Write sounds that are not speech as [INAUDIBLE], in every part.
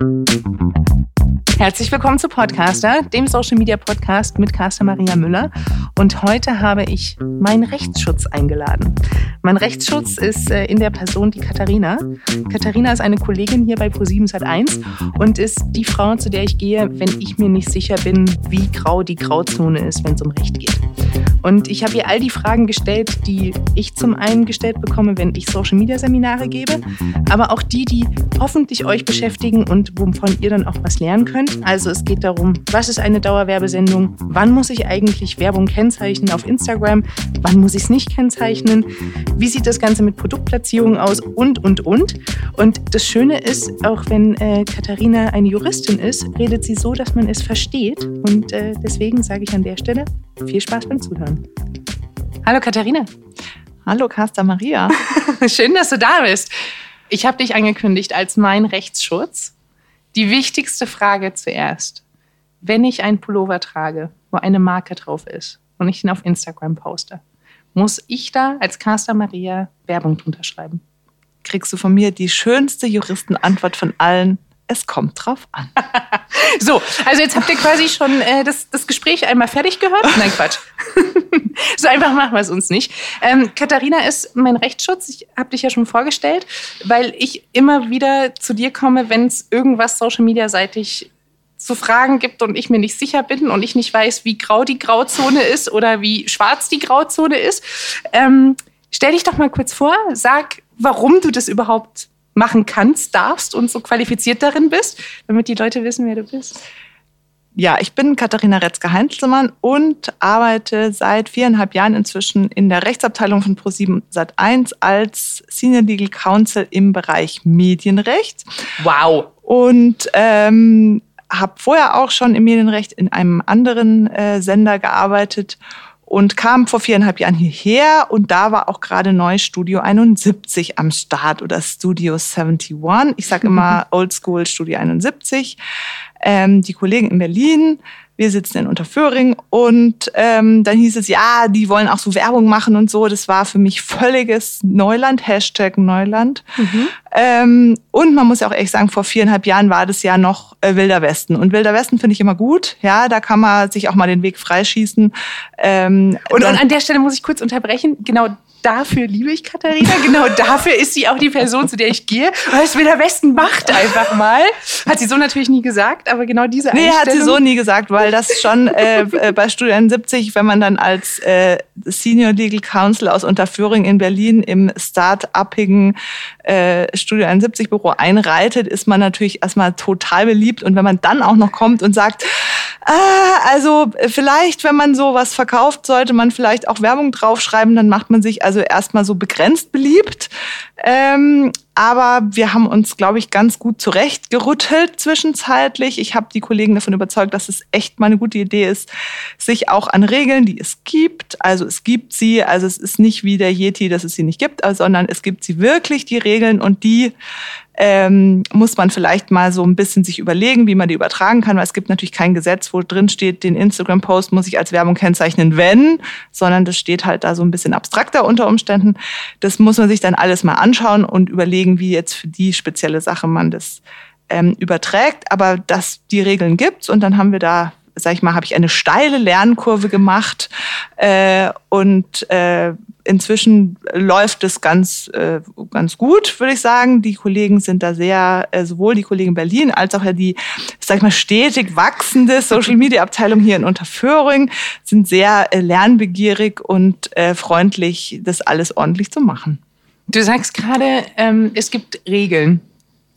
Thank you. Herzlich willkommen zu Podcaster, dem Social Media Podcast mit Caster Maria Müller. Und heute habe ich meinen Rechtsschutz eingeladen. Mein Rechtsschutz ist äh, in der Person die Katharina. Katharina ist eine Kollegin hier bei Pro7 Sat1 und ist die Frau, zu der ich gehe, wenn ich mir nicht sicher bin, wie grau die Grauzone ist, wenn es um Recht geht. Und ich habe ihr all die Fragen gestellt, die ich zum einen gestellt bekomme, wenn ich Social Media Seminare gebe, aber auch die, die hoffentlich euch beschäftigen und wovon ihr dann auch was lernen könnt. Also es geht darum, was ist eine Dauerwerbesendung? Wann muss ich eigentlich Werbung kennzeichnen auf Instagram? Wann muss ich es nicht kennzeichnen? Wie sieht das Ganze mit Produktplatzierung aus? Und, und, und. Und das Schöne ist, auch wenn äh, Katharina eine Juristin ist, redet sie so, dass man es versteht. Und äh, deswegen sage ich an der Stelle viel Spaß beim Zuhören. Hallo Katharina. Hallo Caster Maria. [LAUGHS] Schön, dass du da bist. Ich habe dich angekündigt als mein Rechtsschutz. Die wichtigste Frage zuerst. Wenn ich einen Pullover trage, wo eine Marke drauf ist und ich ihn auf Instagram poste, muss ich da als Caster Maria Werbung drunter schreiben? Kriegst du von mir die schönste Juristenantwort von allen? Es kommt drauf an. [LAUGHS] so, also jetzt habt ihr quasi schon äh, das, das Gespräch einmal fertig gehört. Nein, Quatsch. [LAUGHS] so einfach machen wir es uns nicht. Ähm, Katharina ist mein Rechtsschutz. Ich habe dich ja schon vorgestellt, weil ich immer wieder zu dir komme, wenn es irgendwas Social Media seitig zu Fragen gibt und ich mir nicht sicher bin und ich nicht weiß, wie grau die Grauzone ist oder wie schwarz die Grauzone ist. Ähm, stell dich doch mal kurz vor, sag, warum du das überhaupt machen kannst, darfst und so qualifiziert darin bist, damit die Leute wissen, wer du bist? Ja, ich bin Katharina Retzke-Heinzelmann und arbeite seit viereinhalb Jahren inzwischen in der Rechtsabteilung von Pro7 Sat1 als Senior Legal Counsel im Bereich Medienrecht. Wow! Und ähm, habe vorher auch schon im Medienrecht in einem anderen äh, Sender gearbeitet und kam vor viereinhalb Jahren hierher und da war auch gerade neu Studio 71 am Start oder Studio 71. Ich sage immer [LAUGHS] Oldschool Studio 71. Ähm, die Kollegen in Berlin wir sitzen in Unterföhring und ähm, dann hieß es, ja, die wollen auch so Werbung machen und so. Das war für mich völliges Neuland, Hashtag Neuland. Mhm. Ähm, und man muss ja auch ehrlich sagen, vor viereinhalb Jahren war das ja noch äh, Wilder Westen. Und Wilder Westen finde ich immer gut. Ja, da kann man sich auch mal den Weg freischießen. Ähm, und, und an der Stelle muss ich kurz unterbrechen. Genau dafür liebe ich Katharina. Genau dafür ist sie auch die Person, zu der ich gehe. Weil es Wilder Westen macht einfach mal. Hat sie so natürlich nie gesagt, aber genau diese Nee, hat sie so nie gesagt, weil das schon äh, äh bei Studien 70, wenn man dann als äh, Senior Legal Counsel aus Unterföhring in Berlin im start-upigen äh, Studio 71 Büro einreitet, ist man natürlich erstmal total beliebt. Und wenn man dann auch noch kommt und sagt, ah, also vielleicht, wenn man sowas verkauft, sollte man vielleicht auch Werbung draufschreiben, dann macht man sich also erstmal so begrenzt beliebt. Ähm, aber wir haben uns, glaube ich, ganz gut zurechtgerüttelt zwischenzeitlich. Ich habe die Kollegen davon überzeugt, dass es echt mal eine gute Idee ist, sich auch an Regeln, die es gibt, also es gibt sie, also es ist nicht wie der Yeti, dass es sie nicht gibt, sondern es gibt sie wirklich, die Regeln. Und die ähm, muss man vielleicht mal so ein bisschen sich überlegen, wie man die übertragen kann, weil es gibt natürlich kein Gesetz, wo drin steht, den Instagram-Post muss ich als Werbung kennzeichnen, wenn, sondern das steht halt da so ein bisschen abstrakter unter Umständen. Das muss man sich dann alles mal anschauen und überlegen, wie jetzt für die spezielle Sache man das ähm, überträgt. Aber dass die Regeln gibt's und dann haben wir da sag ich mal, habe ich eine steile Lernkurve gemacht äh, und äh, inzwischen läuft es ganz, äh, ganz gut, würde ich sagen. Die Kollegen sind da sehr, äh, sowohl die Kollegen in Berlin als auch ja die, sag ich mal, stetig wachsende Social Media Abteilung hier in Unterföhring sind sehr äh, lernbegierig und äh, freundlich, das alles ordentlich zu machen. Du sagst gerade, ähm, es gibt Regeln.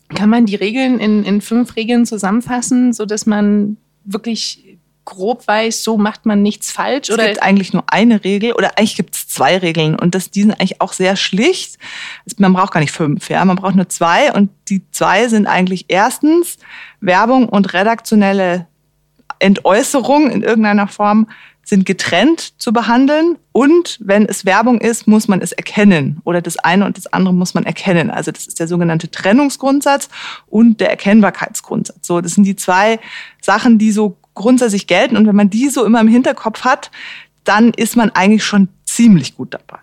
Kann man die Regeln in, in fünf Regeln zusammenfassen, sodass man wirklich grob weiß, so macht man nichts falsch? Es oder gibt eigentlich nur eine Regel oder eigentlich gibt es zwei Regeln und das, die sind eigentlich auch sehr schlicht. Man braucht gar nicht fünf, ja, man braucht nur zwei und die zwei sind eigentlich erstens Werbung und redaktionelle Entäußerung in irgendeiner Form sind getrennt zu behandeln und wenn es Werbung ist, muss man es erkennen oder das eine und das andere muss man erkennen. Also das ist der sogenannte Trennungsgrundsatz und der Erkennbarkeitsgrundsatz. So, das sind die zwei Sachen, die so grundsätzlich gelten. Und wenn man die so immer im Hinterkopf hat, dann ist man eigentlich schon ziemlich gut dabei.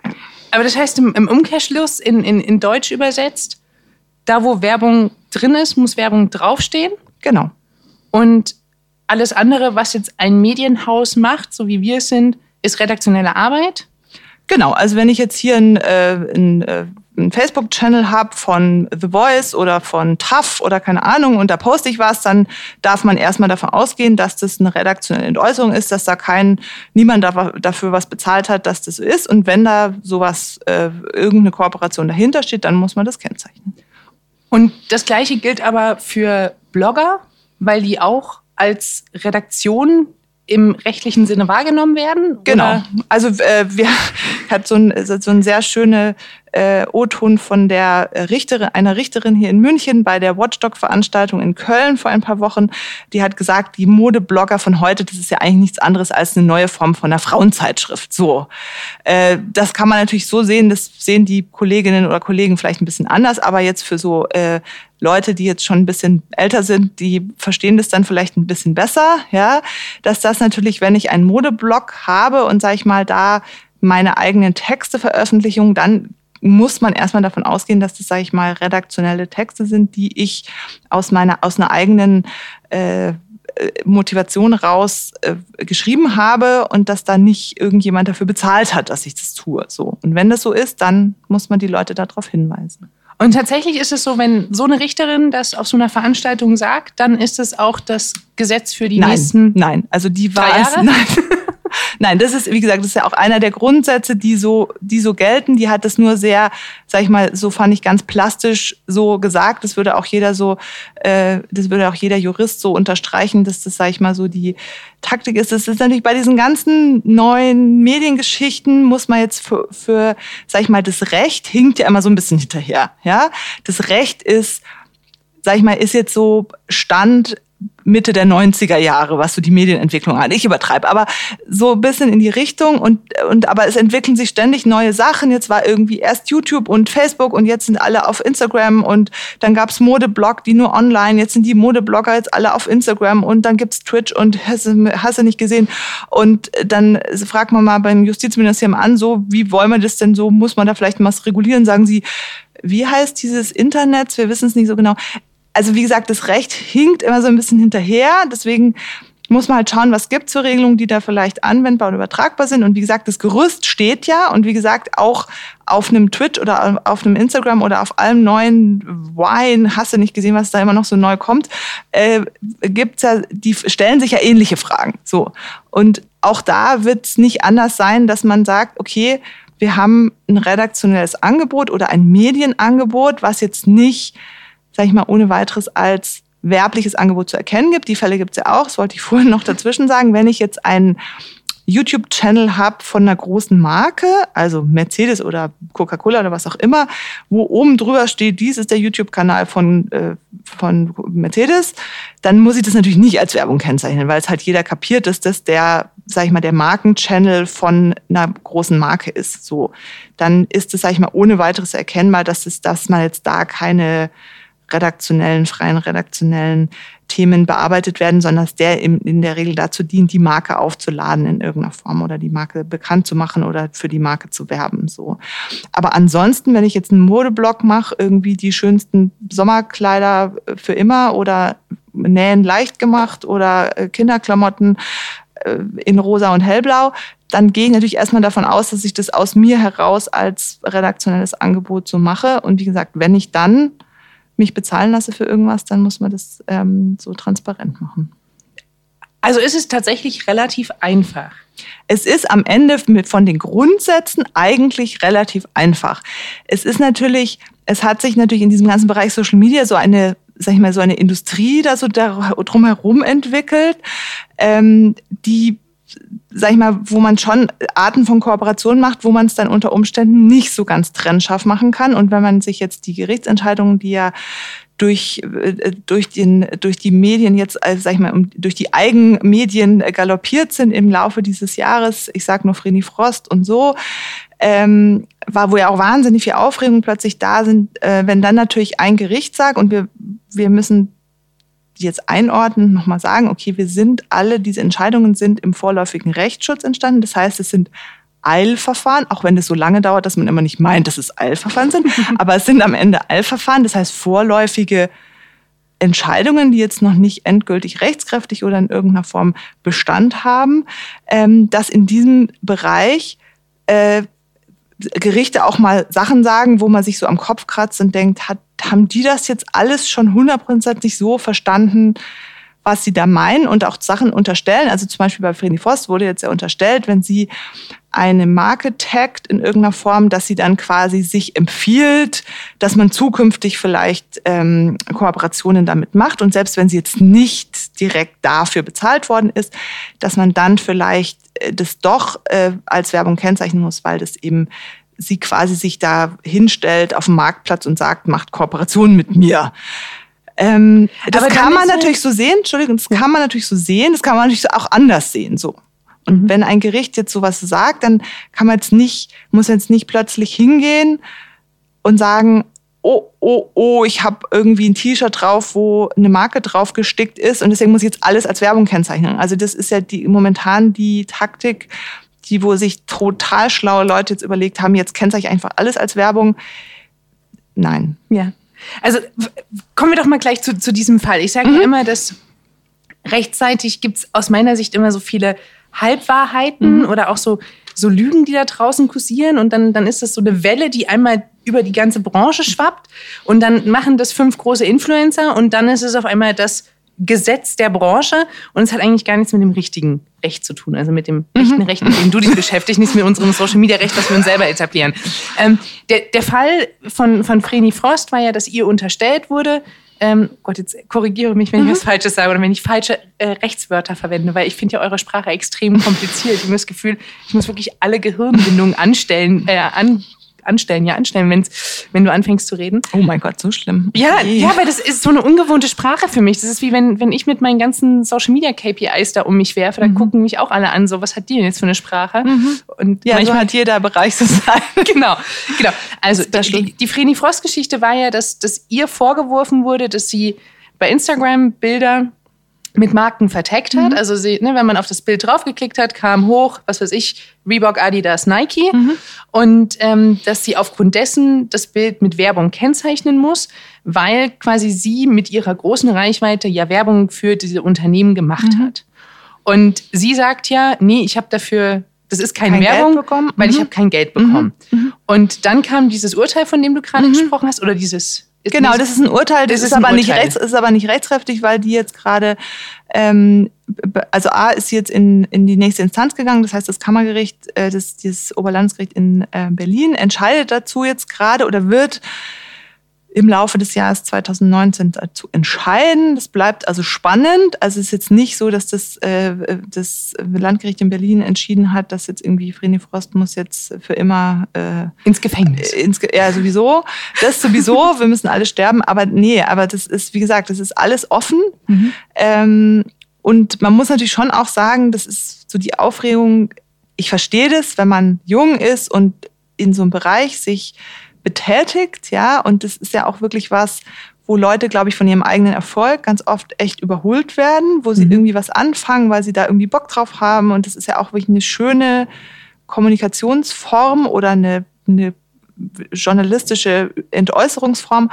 Aber das heißt im, im Umkehrschluss in, in, in Deutsch übersetzt, da wo Werbung drin ist, muss Werbung draufstehen. Genau. Und alles andere, was jetzt ein Medienhaus macht, so wie wir es sind, ist redaktionelle Arbeit. Genau, also wenn ich jetzt hier ein, äh, ein, äh, einen Facebook-Channel habe von The Voice oder von TAF oder keine Ahnung und da poste ich was, dann darf man erstmal davon ausgehen, dass das eine redaktionelle Entäußerung ist, dass da kein, niemand dafür was bezahlt hat, dass das so ist. Und wenn da sowas, äh, irgendeine Kooperation dahinter steht, dann muss man das kennzeichnen. Und das Gleiche gilt aber für Blogger, weil die auch als Redaktion im rechtlichen Sinne wahrgenommen werden? Genau. Oder? Also äh, wir [LAUGHS] hat so ein, so ein sehr schöne äh, O-Ton von der Richterin, einer Richterin hier in München bei der Watchdog-Veranstaltung in Köln vor ein paar Wochen. Die hat gesagt, die Modeblogger von heute, das ist ja eigentlich nichts anderes als eine neue Form von einer Frauenzeitschrift. So, äh, das kann man natürlich so sehen. Das sehen die Kolleginnen oder Kollegen vielleicht ein bisschen anders, aber jetzt für so äh, Leute, die jetzt schon ein bisschen älter sind, die verstehen das dann vielleicht ein bisschen besser, ja, dass das natürlich, wenn ich einen Modeblog habe und sage ich mal da meine eigenen Texte Veröffentlichungen, dann muss man erstmal davon ausgehen, dass das, sage ich mal, redaktionelle Texte sind, die ich aus meiner aus einer eigenen äh, Motivation raus äh, geschrieben habe und dass da nicht irgendjemand dafür bezahlt hat, dass ich das tue. So. Und wenn das so ist, dann muss man die Leute darauf hinweisen. Und tatsächlich ist es so, wenn so eine Richterin das auf so einer Veranstaltung sagt, dann ist es auch das Gesetz für die nein, nächsten. Nein, also die war es. [LAUGHS] Nein. Nein, das ist, wie gesagt, das ist ja auch einer der Grundsätze, die so, die so gelten. Die hat das nur sehr, sag ich mal, so fand ich ganz plastisch so gesagt. Das würde auch jeder so, äh, das würde auch jeder Jurist so unterstreichen, dass das, sag ich mal, so die Taktik ist. Das ist natürlich bei diesen ganzen neuen Mediengeschichten muss man jetzt für, für sag ich mal, das Recht hinkt ja immer so ein bisschen hinterher. Ja, das Recht ist, sag ich mal, ist jetzt so Stand Mitte der 90er Jahre, was so die Medienentwicklung an. Ich übertreibe, aber so ein bisschen in die Richtung und, und aber es entwickeln sich ständig neue Sachen. Jetzt war irgendwie erst YouTube und Facebook und jetzt sind alle auf Instagram und dann gab's Modeblog, die nur online, jetzt sind die Modeblogger jetzt alle auf Instagram und dann gibt's Twitch und hast, hast du nicht gesehen. Und dann fragt man mal beim Justizministerium an, so, wie wollen wir das denn so, muss man da vielleicht was regulieren? Sagen sie, wie heißt dieses Internet? Wir wissen es nicht so genau also wie gesagt, das Recht hinkt immer so ein bisschen hinterher. Deswegen muss man halt schauen, was gibt es für Regelungen, die da vielleicht anwendbar und übertragbar sind. Und wie gesagt, das Gerüst steht ja. Und wie gesagt, auch auf einem Twitch oder auf einem Instagram oder auf allem neuen Wine, hast du nicht gesehen, was da immer noch so neu kommt, äh, gibt's ja, die stellen sich ja ähnliche Fragen. So. Und auch da wird es nicht anders sein, dass man sagt, okay, wir haben ein redaktionelles Angebot oder ein Medienangebot, was jetzt nicht sage ich mal, ohne weiteres als werbliches Angebot zu erkennen gibt. Die Fälle gibt es ja auch, das wollte ich [LAUGHS] vorhin noch dazwischen sagen. Wenn ich jetzt einen YouTube-Channel habe von einer großen Marke, also Mercedes oder Coca-Cola oder was auch immer, wo oben drüber steht, dies ist der YouTube-Kanal von, äh, von Mercedes, dann muss ich das natürlich nicht als Werbung kennzeichnen, weil es halt jeder kapiert, dass das der, sag ich mal, der Markenchannel von einer großen Marke ist. So, dann ist es, sag ich mal, ohne weiteres erkennbar, dass es, dass man jetzt da keine redaktionellen, freien redaktionellen Themen bearbeitet werden, sondern dass der in der Regel dazu dient, die Marke aufzuladen in irgendeiner Form oder die Marke bekannt zu machen oder für die Marke zu werben. So. Aber ansonsten, wenn ich jetzt einen Modeblog mache, irgendwie die schönsten Sommerkleider für immer oder Nähen leicht gemacht oder äh, Kinderklamotten äh, in rosa und hellblau, dann gehe ich natürlich erstmal davon aus, dass ich das aus mir heraus als redaktionelles Angebot so mache. Und wie gesagt, wenn ich dann mich bezahlen lasse für irgendwas, dann muss man das ähm, so transparent machen. Also ist es tatsächlich relativ einfach. Es ist am Ende mit, von den Grundsätzen eigentlich relativ einfach. Es ist natürlich, es hat sich natürlich in diesem ganzen Bereich Social Media so eine, sag ich mal, so eine Industrie da so drumherum entwickelt, ähm, die sag ich mal, wo man schon Arten von Kooperation macht, wo man es dann unter Umständen nicht so ganz trennscharf machen kann. Und wenn man sich jetzt die Gerichtsentscheidungen, die ja durch, äh, durch, den, durch die Medien jetzt, also sag ich mal, durch die Eigenmedien galoppiert sind im Laufe dieses Jahres, ich sag nur Vreni Frost und so, ähm, war, wo ja auch wahnsinnig viel Aufregung plötzlich da sind, äh, wenn dann natürlich ein Gericht sagt und wir, wir müssen jetzt einordnen, nochmal sagen, okay, wir sind alle, diese Entscheidungen sind im vorläufigen Rechtsschutz entstanden. Das heißt, es sind Eilverfahren, auch wenn es so lange dauert, dass man immer nicht meint, dass es Eilverfahren sind, [LAUGHS] aber es sind am Ende Eilverfahren, das heißt vorläufige Entscheidungen, die jetzt noch nicht endgültig rechtskräftig oder in irgendeiner Form Bestand haben, ähm, dass in diesem Bereich äh, Gerichte auch mal Sachen sagen, wo man sich so am Kopf kratzt und denkt, hat, haben die das jetzt alles schon hundertprozentig so verstanden, was sie da meinen und auch Sachen unterstellen. Also zum Beispiel bei Vreni Voss wurde jetzt ja unterstellt, wenn sie eine Marke taggt in irgendeiner Form, dass sie dann quasi sich empfiehlt, dass man zukünftig vielleicht ähm, Kooperationen damit macht und selbst wenn sie jetzt nicht direkt dafür bezahlt worden ist, dass man dann vielleicht das doch äh, als Werbung kennzeichnen muss, weil das eben sie quasi sich da hinstellt auf dem Marktplatz und sagt, macht Kooperation mit mir. Ähm, das Aber kann man natürlich so sehen, Entschuldigung, das kann man natürlich so sehen, das kann man natürlich auch anders sehen, so. Und mhm. wenn ein Gericht jetzt sowas sagt, dann kann man jetzt nicht, muss jetzt nicht plötzlich hingehen und sagen, oh, oh, oh, ich habe irgendwie ein T-Shirt drauf, wo eine Marke drauf gestickt ist und deswegen muss ich jetzt alles als Werbung kennzeichnen. Also das ist ja die momentan die Taktik, die wo sich total schlaue Leute jetzt überlegt haben, jetzt kennzeichne ich einfach alles als Werbung. Nein. Ja. Also kommen wir doch mal gleich zu, zu diesem Fall. Ich sage mhm. immer, dass rechtzeitig gibt es aus meiner Sicht immer so viele Halbwahrheiten mhm. oder auch so, so Lügen, die da draußen kursieren. Und dann, dann ist das so eine Welle, die einmal über die ganze Branche schwappt. Und dann machen das fünf große Influencer und dann ist es auf einmal das Gesetz der Branche und es hat eigentlich gar nichts mit dem richtigen Recht zu tun, also mit dem mhm. echten Recht, mit dem du dich [LAUGHS] beschäftigst, nichts mit unserem Social Media Recht, was wir uns selber etablieren. Ähm, der, der Fall von, von Vreni Frost war ja, dass ihr unterstellt wurde, ähm, Gott, jetzt korrigiere mich, wenn ich mhm. was Falsches sage oder wenn ich falsche äh, Rechtswörter verwende, weil ich finde ja eure Sprache extrem kompliziert. Ich habe das Gefühl, ich muss wirklich alle Gehirnbindungen anstellen, äh, an, anstellen, ja, anstellen, wenn's, wenn du anfängst zu reden. Oh mein Gott, so schlimm. Ja, ja, aber das ist so eine ungewohnte Sprache für mich. Das ist wie wenn, wenn ich mit meinen ganzen Social Media KPIs da um mich werfe, dann mhm. gucken mich auch alle an, so, was hat die denn jetzt für eine Sprache? Mhm. Und ja, manchmal so hat jeder Bereich so sein. [LAUGHS] genau, genau. Also, die, die Vreni Frost-Geschichte war ja, dass, dass ihr vorgeworfen wurde, dass sie bei Instagram Bilder mit Marken verteckt hat. Mhm. Also sie, ne, wenn man auf das Bild draufgeklickt hat, kam hoch, was weiß ich, Reebok, Adidas, Nike. Mhm. Und ähm, dass sie aufgrund dessen das Bild mit Werbung kennzeichnen muss, weil quasi sie mit ihrer großen Reichweite ja Werbung für diese Unternehmen gemacht mhm. hat. Und sie sagt ja, nee, ich habe dafür das ist keine kein Werbung, bekommen, weil mhm. ich habe kein Geld bekommen. Mhm. Mhm. Und dann kam dieses Urteil, von dem du gerade mhm. gesprochen hast, oder dieses ist genau, das ist ein Urteil, das, ist, ist aber nicht rechts, ist aber nicht rechtskräftig, weil die jetzt gerade, ähm, also A ist jetzt in, in die nächste Instanz gegangen, das heißt das Kammergericht, äh, das, das Oberlandesgericht in äh, Berlin entscheidet dazu jetzt gerade oder wird im Laufe des Jahres 2019 zu entscheiden. Das bleibt also spannend. Also es ist jetzt nicht so, dass das, äh, das Landgericht in Berlin entschieden hat, dass jetzt irgendwie Vreni Frost muss jetzt für immer äh, ins Gefängnis. Ins, ja, sowieso. Das sowieso. [LAUGHS] wir müssen alle sterben. Aber nee, aber das ist, wie gesagt, das ist alles offen. Mhm. Ähm, und man muss natürlich schon auch sagen, das ist so die Aufregung. Ich verstehe das, wenn man jung ist und in so einem Bereich sich betätigt, ja, und das ist ja auch wirklich was, wo Leute, glaube ich, von ihrem eigenen Erfolg ganz oft echt überholt werden, wo sie mhm. irgendwie was anfangen, weil sie da irgendwie Bock drauf haben. Und das ist ja auch wirklich eine schöne Kommunikationsform oder eine, eine journalistische Entäußerungsform.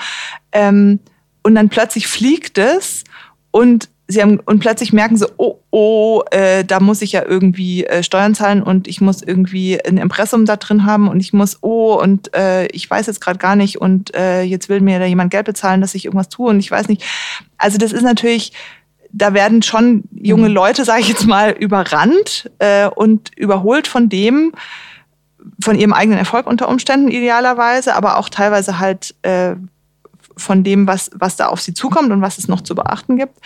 Ähm, und dann plötzlich fliegt es und sie haben und plötzlich merken sie, oh, oh, äh, da muss ich ja irgendwie äh, Steuern zahlen und ich muss irgendwie ein Impressum da drin haben und ich muss, oh, und äh, ich weiß jetzt gerade gar nicht und äh, jetzt will mir da jemand Geld bezahlen, dass ich irgendwas tue und ich weiß nicht. Also das ist natürlich, da werden schon junge mhm. Leute, sage ich jetzt mal, überrannt äh, und überholt von dem, von ihrem eigenen Erfolg unter Umständen idealerweise, aber auch teilweise halt äh, von dem, was, was da auf sie zukommt und was es noch zu beachten gibt.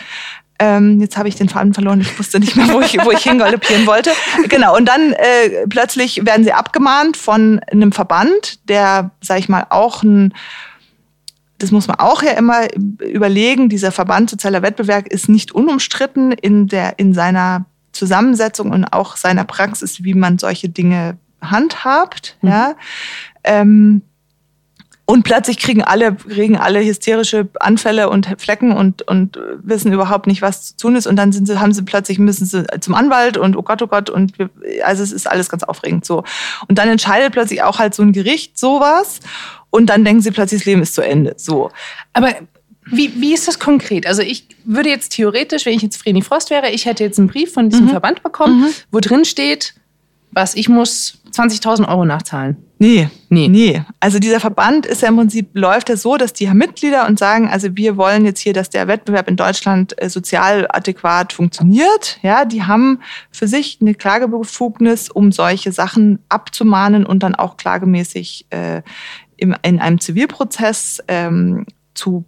Ähm, jetzt habe ich den Faden verloren, ich wusste nicht mehr, wo ich, wo ich hingaloppieren wollte. Genau, und dann äh, plötzlich werden sie abgemahnt von einem Verband, der, sag ich mal, auch ein das muss man auch ja immer überlegen. Dieser Verband Sozialer Wettbewerb ist nicht unumstritten in, der, in seiner Zusammensetzung und auch seiner Praxis, wie man solche Dinge handhabt. Mhm. Ja. Ähm, Und plötzlich kriegen alle, kriegen alle hysterische Anfälle und Flecken und, und wissen überhaupt nicht, was zu tun ist. Und dann sind sie, haben sie plötzlich, müssen sie zum Anwalt und oh Gott, oh Gott. Und wir, also es ist alles ganz aufregend so. Und dann entscheidet plötzlich auch halt so ein Gericht sowas. Und dann denken sie plötzlich, das Leben ist zu Ende. So. Aber wie, wie ist das konkret? Also ich würde jetzt theoretisch, wenn ich jetzt Vreni Frost wäre, ich hätte jetzt einen Brief von diesem mhm. Verband bekommen, mhm. wo drin steht, was ich muss 20.000 Euro nachzahlen. Nee, nee. Nee. Also dieser Verband ist ja im Prinzip, läuft ja so, dass die haben Mitglieder und sagen, also wir wollen jetzt hier, dass der Wettbewerb in Deutschland äh, sozial adäquat funktioniert. Ja, die haben für sich eine Klagebefugnis, um solche Sachen abzumahnen und dann auch klagemäßig äh, im, in einem Zivilprozess ähm, zu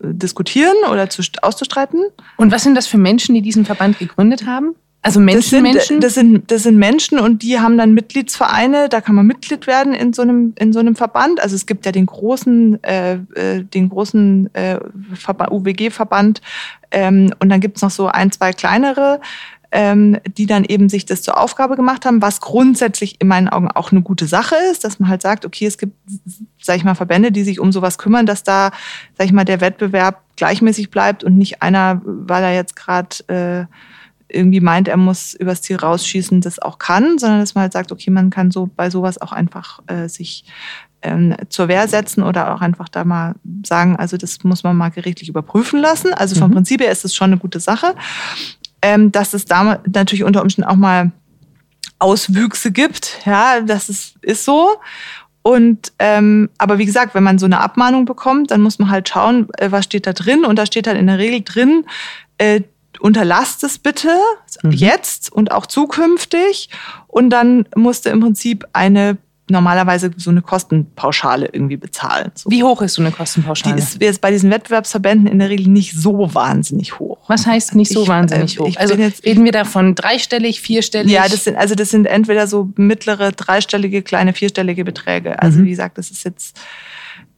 diskutieren oder zu, auszustreiten. Und was sind das für Menschen, die diesen Verband gegründet haben? Also Menschen, das sind, Das sind, das sind Menschen und die haben dann Mitgliedsvereine, da kann man Mitglied werden in so einem, in so einem Verband. Also es gibt ja den großen, äh, äh den großen äh, UWG-Verband ähm, und dann gibt's noch so ein, zwei kleinere, ähm, die dann eben sich das zur Aufgabe gemacht haben, was grundsätzlich in meinen Augen auch eine gute Sache ist, dass man halt sagt, okay, es gibt, sag ich mal, Verbände, die sich um sowas kümmern, dass da, sag ich mal, der Wettbewerb gleichmäßig bleibt und nicht einer, weil er jetzt gerade äh, irgendwie meint, er muss übers Ziel rausschießen, das auch kann, sondern dass man halt sagt, okay, man kann so bei sowas auch einfach äh, sich ähm, zur Wehr setzen oder auch einfach da mal sagen, also das muss man mal gerichtlich überprüfen lassen. Also vom mhm. Prinzip her ist es schon eine gute Sache. Ähm, dass es da natürlich unter Umständen auch mal Auswüchse gibt, ja, das ist, ist so. Und ähm, aber wie gesagt, wenn man so eine Abmahnung bekommt, dann muss man halt schauen, äh, was steht da drin. Und da steht halt in der Regel drin, äh, unterlasst es bitte mhm. jetzt und auch zukünftig. Und dann musste im Prinzip eine normalerweise so eine Kostenpauschale irgendwie bezahlen. So. Wie hoch ist so eine Kostenpauschale? Die ist jetzt bei diesen Wettbewerbsverbänden in der Regel nicht so wahnsinnig hoch. Was heißt nicht so ich, wahnsinnig äh, hoch? Also jetzt, reden wir davon dreistellig, vierstellig? Ja, das sind also das sind entweder so mittlere dreistellige, kleine vierstellige Beträge. Also mhm. wie gesagt, das ist jetzt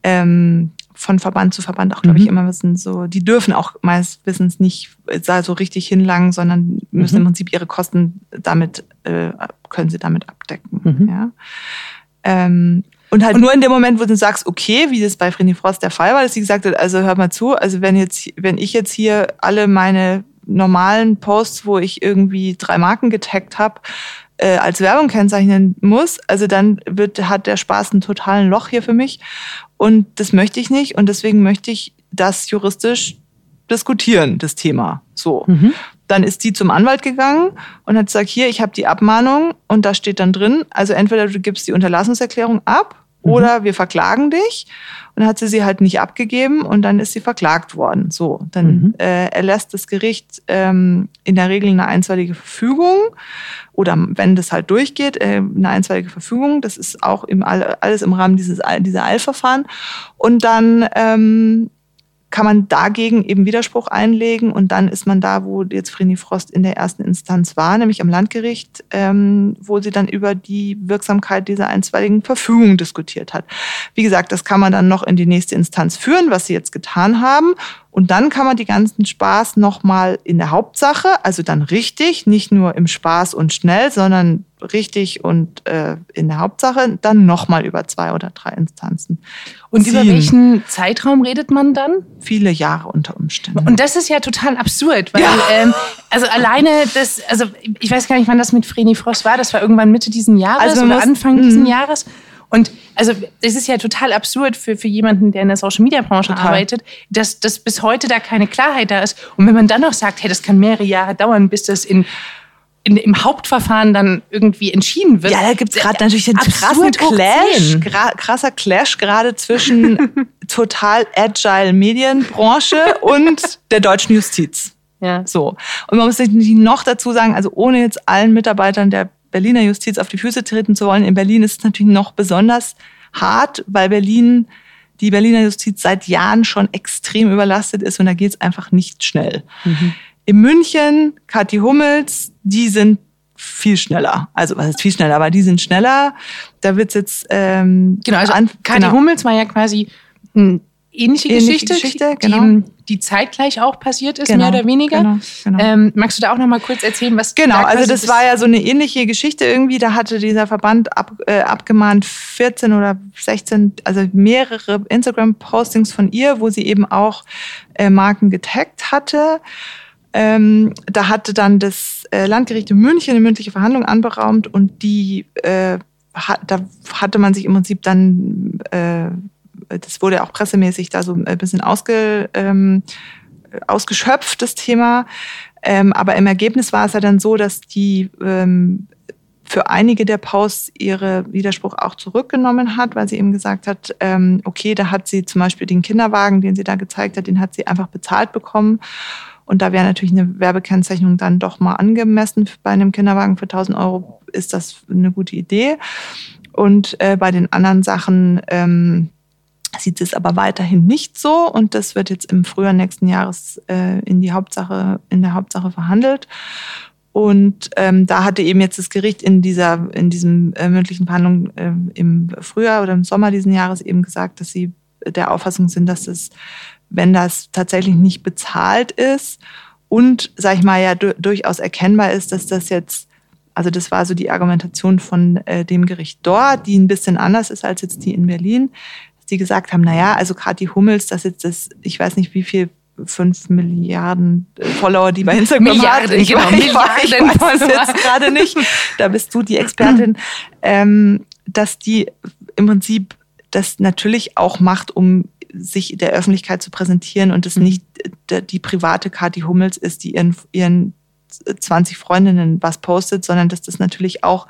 ähm, von Verband zu Verband auch, glaube mhm. ich, immer wissen, so, die dürfen auch meist Wissens nicht da so richtig hinlangen, sondern müssen mhm. im Prinzip ihre Kosten damit, äh, können sie damit abdecken. Mhm. Ja. Ähm, und halt und nur in dem Moment, wo du sagst, okay, wie das bei Vreni Frost der Fall war, dass sie gesagt hat, also hör mal zu, also wenn jetzt, wenn ich jetzt hier alle meine normalen Posts, wo ich irgendwie drei Marken getaggt habe, äh, als Werbung kennzeichnen muss, also dann wird, hat der Spaß einen totalen Loch hier für mich. Und das möchte ich nicht. Und deswegen möchte ich das juristisch diskutieren, das Thema. So. Mhm. Dann ist die zum Anwalt gegangen und hat gesagt, hier, ich habe die Abmahnung und da steht dann drin, also entweder du gibst die Unterlassungserklärung ab mhm. oder wir verklagen dich. Und dann hat sie sie halt nicht abgegeben und dann ist sie verklagt worden. So, dann mhm. äh, erlässt das Gericht ähm, in der Regel eine einstweilige Verfügung oder wenn das halt durchgeht, äh, eine einstweilige Verfügung. Das ist auch im, alles im Rahmen dieses dieser Eilverfahren. Und dann ähm, kann man dagegen eben Widerspruch einlegen und dann ist man da, wo jetzt Vreni Frost in der ersten Instanz war, nämlich am Landgericht, ähm, wo sie dann über die Wirksamkeit dieser einstweiligen Verfügung diskutiert hat. Wie gesagt, das kann man dann noch in die nächste Instanz führen, was sie jetzt getan haben. Und dann kann man die ganzen Spaß nochmal in der Hauptsache, also dann richtig, nicht nur im Spaß und schnell, sondern richtig und äh, in der Hauptsache dann nochmal über zwei oder drei Instanzen. Und ziehen. über welchen Zeitraum redet man dann? Viele Jahre unter Umständen. Und das ist ja total absurd, weil ja. ähm, also alleine das, also ich weiß gar nicht, wann das mit Vreni Frost war, das war irgendwann Mitte diesen Jahres also oder Anfang diesen mhm. Jahres. Und also es ist ja total absurd für, für jemanden, der in der Social Media Branche Aha. arbeitet, dass, dass bis heute da keine Klarheit da ist. Und wenn man dann noch sagt, hey, das kann mehrere Jahre dauern, bis das in in, im Hauptverfahren dann irgendwie entschieden wird. Ja, da gibt es gerade natürlich einen krassen Clash, krasser Clash gerade zwischen [LAUGHS] total agile Medienbranche und der deutschen Justiz. Ja. So. Und man muss sich noch dazu sagen, also ohne jetzt allen Mitarbeitern der Berliner Justiz auf die Füße treten zu wollen, in Berlin ist es natürlich noch besonders hart, weil Berlin, die Berliner Justiz seit Jahren schon extrem überlastet ist und da geht es einfach nicht schnell. Mhm. In München, Kathi Hummels, die sind viel schneller. Also was ist viel schneller, aber die sind schneller. Da wird's jetzt ähm, genau. Also an, Kathi genau. Hummels war ja quasi eine ähnliche, ähnliche Geschichte. Geschichte genau. Die, die zeitgleich auch passiert ist, genau, mehr oder weniger. Genau, genau. Ähm, magst du da auch noch mal kurz erzählen, was Genau, da also das war ja so eine ähnliche Geschichte irgendwie. Da hatte dieser Verband ab, äh, abgemahnt 14 oder 16, also mehrere Instagram-Postings von ihr, wo sie eben auch äh, Marken getaggt hatte. Ähm, da hatte dann das äh, Landgericht in München eine mündliche Verhandlung anberaumt und die, äh, hat, da hatte man sich im Prinzip dann, äh, das wurde auch pressemäßig da so ein bisschen ausge, ähm, ausgeschöpft, das Thema. Ähm, aber im Ergebnis war es ja dann so, dass die ähm, für einige der Posts ihre Widerspruch auch zurückgenommen hat, weil sie eben gesagt hat, ähm, okay, da hat sie zum Beispiel den Kinderwagen, den sie da gezeigt hat, den hat sie einfach bezahlt bekommen. Und da wäre natürlich eine Werbekennzeichnung dann doch mal angemessen. Bei einem Kinderwagen für 1000 Euro ist das eine gute Idee. Und äh, bei den anderen Sachen ähm, sieht es aber weiterhin nicht so. Und das wird jetzt im Frühjahr nächsten Jahres äh, in die Hauptsache, in der Hauptsache verhandelt. Und ähm, da hatte eben jetzt das Gericht in dieser, in diesem äh, mündlichen Verhandlung äh, im Frühjahr oder im Sommer diesen Jahres eben gesagt, dass sie der Auffassung sind, dass es wenn das tatsächlich nicht bezahlt ist und, sag ich mal, ja durchaus erkennbar ist, dass das jetzt, also das war so die Argumentation von äh, dem Gericht dort, die ein bisschen anders ist als jetzt die in Berlin, dass die gesagt haben, na ja, also gerade die Hummels, das jetzt das, ich weiß nicht wie viel fünf Milliarden äh, Follower, die bei Instagram Milliarden, hat. Ich, genau, ich, Milliarden ich weiß es jetzt gerade nicht. Da bist du die Expertin, [LAUGHS] ähm, dass die im Prinzip das natürlich auch macht, um sich der Öffentlichkeit zu präsentieren und es mhm. nicht die private Kathi Hummels ist, die ihren, ihren 20 Freundinnen was postet, sondern dass das natürlich auch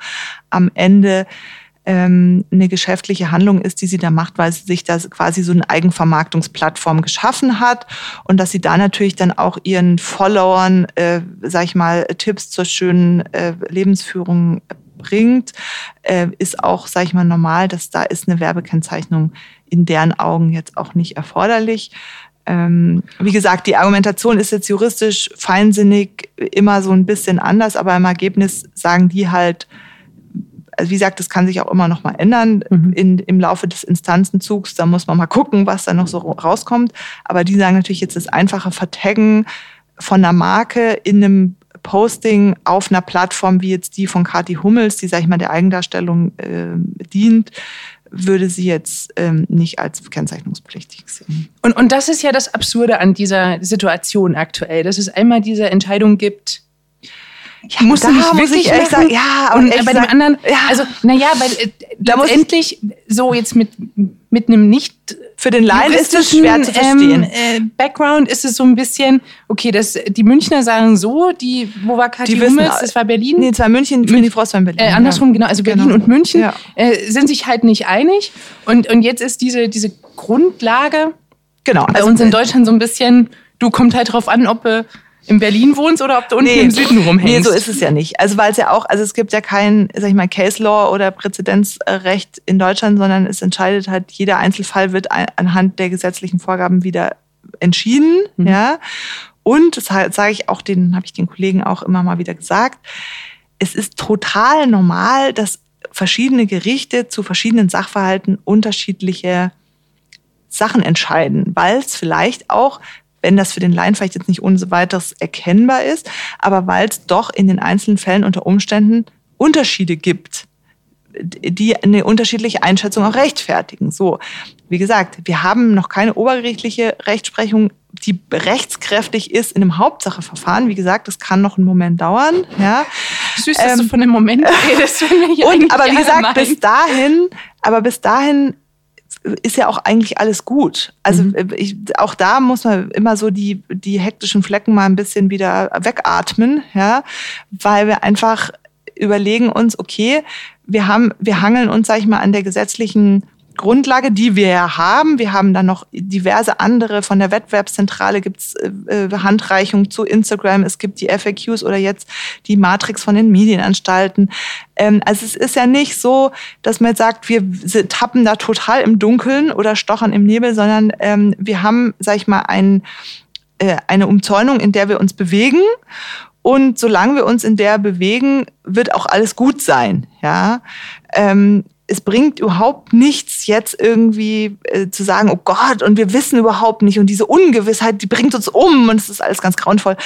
am Ende ähm, eine geschäftliche Handlung ist, die sie da macht, weil sie sich da quasi so eine Eigenvermarktungsplattform geschaffen hat und dass sie da natürlich dann auch ihren Followern, äh, sag ich mal, Tipps zur schönen äh, Lebensführung bringt, äh, ist auch, sag ich mal, normal, dass da ist eine Werbekennzeichnung in deren Augen jetzt auch nicht erforderlich. Ähm, wie gesagt, die Argumentation ist jetzt juristisch feinsinnig immer so ein bisschen anders, aber im Ergebnis sagen die halt, also wie gesagt, das kann sich auch immer noch mal ändern mhm. in, im Laufe des Instanzenzugs. Da muss man mal gucken, was da noch so rauskommt. Aber die sagen natürlich jetzt das einfache Vertaggen von einer Marke in einem Posting auf einer Plattform wie jetzt die von Kati Hummels, die, sag ich mal, der Eigendarstellung äh, dient, würde sie jetzt ähm, nicht als kennzeichnungspflichtig sehen. Und, und das ist ja das Absurde an dieser Situation aktuell, dass es einmal diese Entscheidung gibt, ja, musst du nicht muss ich ehrlich sagen, ja, und bei dem anderen, ja. also naja, weil äh, letztendlich so jetzt mit mit einem nicht für den Laien ist es schwer zu verstehen. Ähm, äh, Background ist es so ein bisschen, okay, das, die Münchner sagen so, die, wo war Kathi die Hummels? Das war Berlin? Nee, das war München, München die Frost war in Berlin. Äh, andersrum, ja. genau, also Berlin genau. und München ja. äh, sind sich halt nicht einig. Und, und jetzt ist diese, diese Grundlage genau, bei also, uns in äh, Deutschland so ein bisschen, du kommt halt drauf an, ob äh, in Berlin wohnst oder ob du unten nee, im Süden rumhängst. Nee, so ist es ja nicht. Also weil es ja auch, also es gibt ja kein, sag ich mal, Case Law oder Präzedenzrecht in Deutschland, sondern es entscheidet halt, jeder Einzelfall wird anhand der gesetzlichen Vorgaben wieder entschieden, mhm. ja. Und, das sage ich auch den, habe ich den Kollegen auch immer mal wieder gesagt, es ist total normal, dass verschiedene Gerichte zu verschiedenen Sachverhalten unterschiedliche Sachen entscheiden, weil es vielleicht auch wenn das für den Laien vielleicht jetzt nicht ohne weiteres erkennbar ist, aber weil es doch in den einzelnen Fällen unter Umständen Unterschiede gibt, die eine unterschiedliche Einschätzung auch rechtfertigen. So, wie gesagt, wir haben noch keine obergerichtliche Rechtsprechung, die rechtskräftig ist in einem Hauptsacheverfahren. Wie gesagt, das kann noch einen Moment dauern. Ja. Süß, dass ähm, du von dem Moment [LAUGHS] redest. und, aber wie gesagt, bis dahin, aber bis dahin ist ja auch eigentlich alles gut. Also mhm. Äh, ich, auch da muss man immer so die, die hektischen Flecken mal ein bisschen wieder wegatmen, ja, weil wir einfach überlegen uns, okay, wir haben, wir hangeln uns, sag ich mal, an der gesetzlichen Grundlage, die wir ja haben. Wir haben dann noch diverse andere. Von der Wettbewerbszentrale gibt's äh, äh Handreichungen zu Instagram. Es gibt die FAQs oder jetzt die Matrix von den Medienanstalten. Ähm, also es ist ja nicht so, dass man jetzt sagt, wir tappen da total im Dunkeln oder stochern im Nebel, sondern ähm, wir haben, sag ich mal, ein, äh, eine Umzäunung, in der wir uns bewegen. Und solange wir uns in der bewegen, wird auch alles gut sein. Ja. Ähm, es bringt überhaupt nichts, jetzt irgendwie äh, zu sagen, oh Gott, und wir wissen überhaupt nicht. Und diese Ungewissheit, die bringt uns um und es ist alles ganz grauenvoll.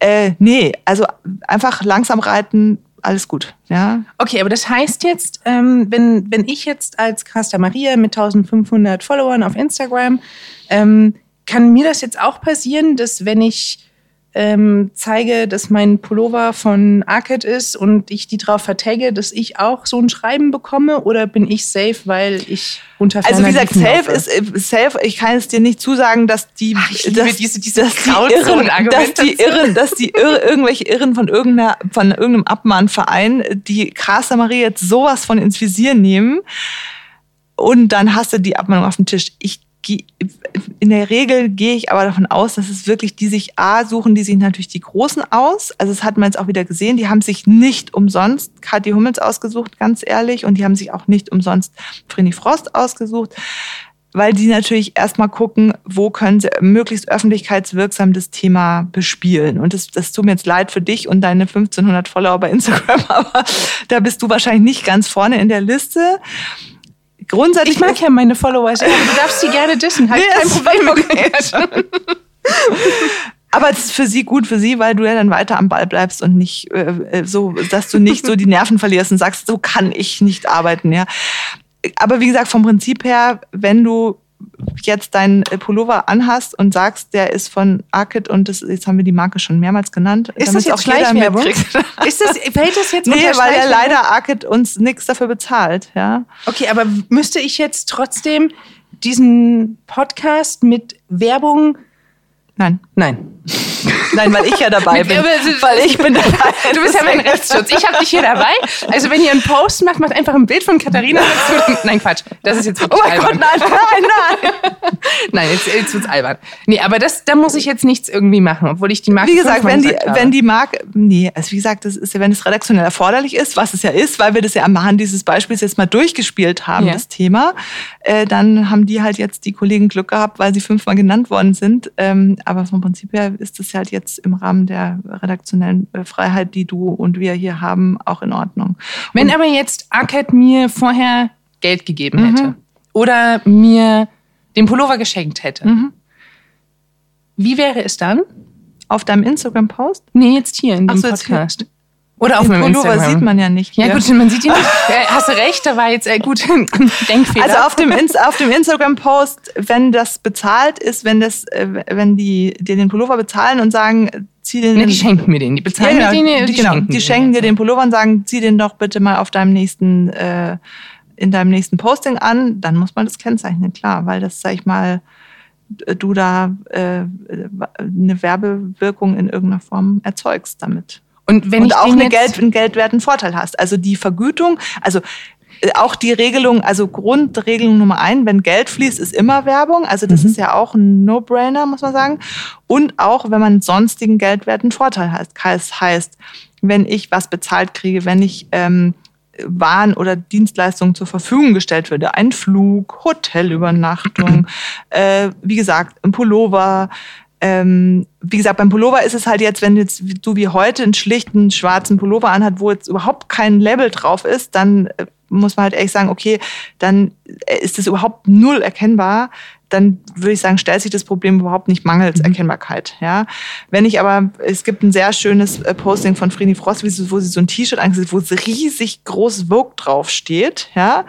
Äh, nee, also einfach langsam reiten, alles gut. Ja. Okay, aber das heißt jetzt, ähm, wenn, wenn ich jetzt als Caster Maria mit 1500 Followern auf Instagram, ähm, kann mir das jetzt auch passieren, dass wenn ich ähm, zeige, dass mein Pullover von Arcade ist und ich die drauf vertagge, dass ich auch so ein Schreiben bekomme oder bin ich safe, weil ich unter Also wie gesagt, safe ist äh, safe. Ich kann es dir nicht zusagen, dass die, Ach, ich dass, diese, diese dass die Irren, dass die Irren, dass die Irre, irgendwelche Irren von irgendeiner, von irgendeinem Abmahnverein die Casa Marie jetzt sowas von ins Visier nehmen und dann hast du die Abmahnung auf dem Tisch. Ich in der Regel gehe ich aber davon aus, dass es wirklich die sich A suchen, die sich natürlich die Großen aus. Also das hat man jetzt auch wieder gesehen. Die haben sich nicht umsonst Kathi Hummels ausgesucht, ganz ehrlich. Und die haben sich auch nicht umsonst Frini Frost ausgesucht. Weil die natürlich erstmal gucken, wo können sie möglichst öffentlichkeitswirksam das Thema bespielen. Und das, das tut mir jetzt leid für dich und deine 1500 Follower bei Instagram, [LAUGHS] aber da bist du wahrscheinlich nicht ganz vorne in der Liste grundsätzlich. Ich mag ja meine Follower sehr. Du darfst sie gerne dissen. Halt nee, kein Problem. Okay. [LAUGHS] Aber es ist für sie gut für sie, weil du ja dann weiter am Ball bleibst und nicht äh, so, dass du nicht so die Nerven verlierst und sagst, so kann ich nicht arbeiten, ja. Aber wie gesagt, vom Prinzip her, wenn du jetzt deinen äh, Pullover anhast und sagst, der ist von Arcade und das, jetzt haben wir die Marke schon mehrmals genannt. Ist das jetzt Schleichwerbung? [LAUGHS] ist das, fällt das jetzt Nee, weil ja leider Arcade uns nichts dafür bezahlt, ja. Okay, aber müsste ich jetzt trotzdem diesen Podcast mit Werbung Nein. Nein. Nein, weil ich ja dabei bin. weil ich bin dabei. Du bist ja mein Rechtsschutz. Ich habe dich hier dabei. Also wenn ihr einen Post macht, macht einfach ein Bild von Katharina dazu. Nein, Quatsch. Das ist jetzt wirklich Oh mein albern. Gott, nein, nein, nein. nein, jetzt, jetzt wird's albern. Nee, aber das, da muss ich jetzt nichts irgendwie machen, obwohl ich die Marke Wie gesagt, wenn die, wenn die Marke, nee, also wie gesagt, das ist ja, wenn es redaktionell erforderlich ist, was es ja ist, weil wir das ja am Hand dieses Beispiels jetzt mal durchgespielt haben, ja. das Thema, äh, dann haben die halt jetzt die Kollegen Glück gehabt, weil sie fünfmal genannt worden sind. Ähm, aber vom Prinzip her ist das halt jetzt im Rahmen der redaktionellen äh, Freiheit, die du und wir hier haben, auch in Ordnung. Wenn und aber jetzt Arcade mir vorher Geld gegeben hätte mhm. oder mir den Pullover geschenkt hätte, mhm. wie wäre es dann? Auf deinem Instagram-Post? Nee, jetzt hier in dem so, Podcast. Oder auf dem Pullover sieht man ja nicht. Hier. Ja gut, man sieht ihn nicht. [LAUGHS] Hast du recht, da war jetzt äh, gut Denkfehler. Also auf dem, auf dem Instagram-Post, wenn das bezahlt ist, wenn das, äh, wenn die dir den Pullover bezahlen und sagen, zieh den. Nee, die schenken mir den. Die bezahlen ja, mir den. Die, die, genau, schenken, die schenken dir den Pullover und sagen, zieh den doch bitte mal auf deinem nächsten, äh, in deinem nächsten Posting an. Dann muss man das kennzeichnen, klar, weil das, sag ich mal, du da äh, eine Werbewirkung in irgendeiner Form erzeugst damit. Und wenn und ich auch eine Geld, einen geldwerten Vorteil hast. Also die Vergütung, also äh, auch die Regelung, also Grundregelung Nummer ein, wenn Geld fließt, ist immer Werbung. Also das mhm. ist ja auch ein No-Brainer, muss man sagen. Und auch, wenn man sonstigen geldwerten Vorteil hat. Das heißt, wenn ich was bezahlt kriege, wenn ich ähm, waren oder Dienstleistungen zur Verfügung gestellt würde, ein Flug, Hotelübernachtung, äh, wie gesagt, ein Pullover, ähm, wie gesagt, beim Pullover ist es halt jetzt, wenn jetzt du wie heute einen schlichten schwarzen Pullover anhat, wo jetzt überhaupt kein Label drauf ist, dann äh, muss man halt ehrlich sagen, okay, dann äh, ist es überhaupt null erkennbar. Dann würde ich sagen, stellt sich das Problem überhaupt nicht mangels mhm. Erkennbarkeit. Ja, wenn ich aber, es gibt ein sehr schönes äh, Posting von Frini Frost, wo sie so ein T-Shirt angesetzt, wo riesig groß Vogue drauf steht. Ja,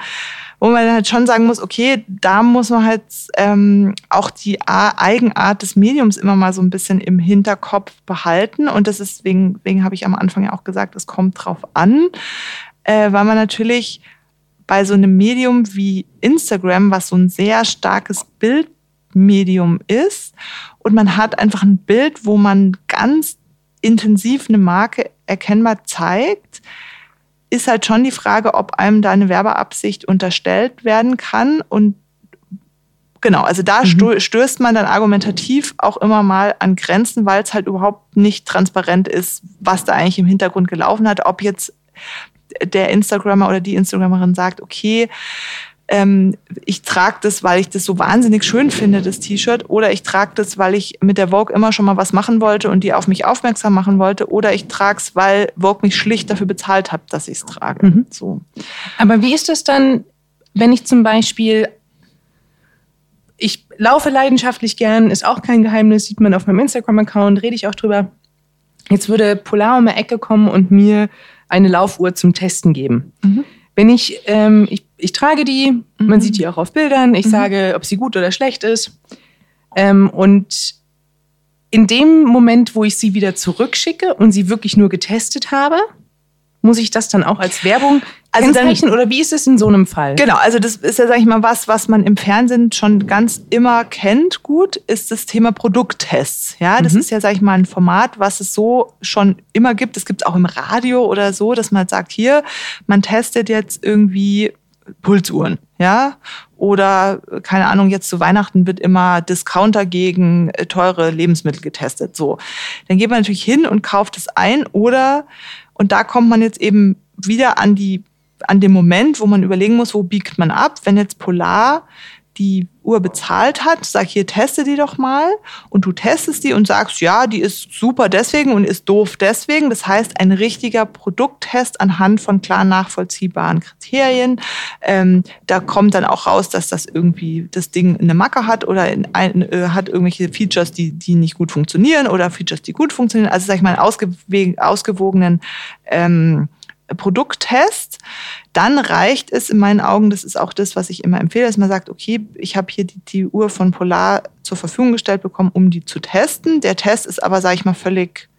wo man halt schon sagen muss, okay, da muss man halt ähm, auch die Eigenart des Mediums immer mal so ein bisschen im Hinterkopf behalten. Und das ist, wegen, wegen habe ich am Anfang ja auch gesagt, es kommt drauf an, äh, weil man natürlich bei so einem Medium wie Instagram, was so ein sehr starkes Bildmedium ist, und man hat einfach ein Bild, wo man ganz intensiv eine Marke erkennbar zeigt, ist halt schon die Frage, ob einem da eine Werbeabsicht unterstellt werden kann. Und genau, also da mhm. stößt man dann argumentativ auch immer mal an Grenzen, weil es halt überhaupt nicht transparent ist, was da eigentlich im Hintergrund gelaufen hat. Ob jetzt der Instagrammer oder die Instagrammerin sagt, okay, ähm, ich trage das, weil ich das so wahnsinnig schön finde, das T-Shirt, oder ich trage das, weil ich mit der Vogue immer schon mal was machen wollte und die auf mich aufmerksam machen wollte, oder ich trage es, weil Vogue mich schlicht dafür bezahlt hat, dass ich es trage. Mhm. So. Aber wie ist das dann wenn ich zum Beispiel, ich laufe leidenschaftlich gern, ist auch kein Geheimnis, sieht man auf meinem Instagram-Account, rede ich auch drüber. Jetzt würde Polar um die Ecke kommen und mir eine Laufuhr zum Testen geben. Mhm. Wenn ich, ähm, ich, ich trage die, mhm. man sieht die auch auf Bildern, ich mhm. sage, ob sie gut oder schlecht ist. Ähm, und in dem Moment, wo ich sie wieder zurückschicke und sie wirklich nur getestet habe, muss ich das dann auch als Werbung also kennzeichnen oder wie ist es in so einem Fall? Genau, also das ist ja, sag ich mal, was, was man im Fernsehen schon ganz immer kennt, gut, ist das Thema Produkttests. Ja, das mhm. ist ja, sag ich mal, ein Format, was es so schon immer gibt. Es gibt auch im Radio oder so, dass man sagt, hier, man testet jetzt irgendwie Pulsuhren, ja, oder keine Ahnung, jetzt zu Weihnachten wird immer Discounter gegen äh, teure Lebensmittel getestet. So, dann geht man natürlich hin und kauft es ein oder und da kommt man jetzt eben wieder an die an dem Moment, wo man überlegen muss, wo biegt man ab. Wenn jetzt Polar die Uhr bezahlt hat, sag hier, teste die doch mal und du testest die und sagst, ja, die ist super deswegen und ist doof deswegen. Das heißt, ein richtiger Produkttest anhand von klar nachvollziehbaren Kriterien. Ähm, da kommt dann auch raus, dass das irgendwie das Ding eine Macke hat oder in ein, äh, hat irgendwelche Features, die, die nicht gut funktionieren oder Features, die gut funktionieren. Also sag ich mal, einen ausgewogenen ähm, Produkttest, dann reicht es in meinen Augen, das ist auch das, was ich immer empfehle, dass man sagt, okay, ich habe hier die, die, Uhr von Polar zur Verfügung gestellt bekommen, um die zu testen. Der Test ist aber, sage ich mal, völlig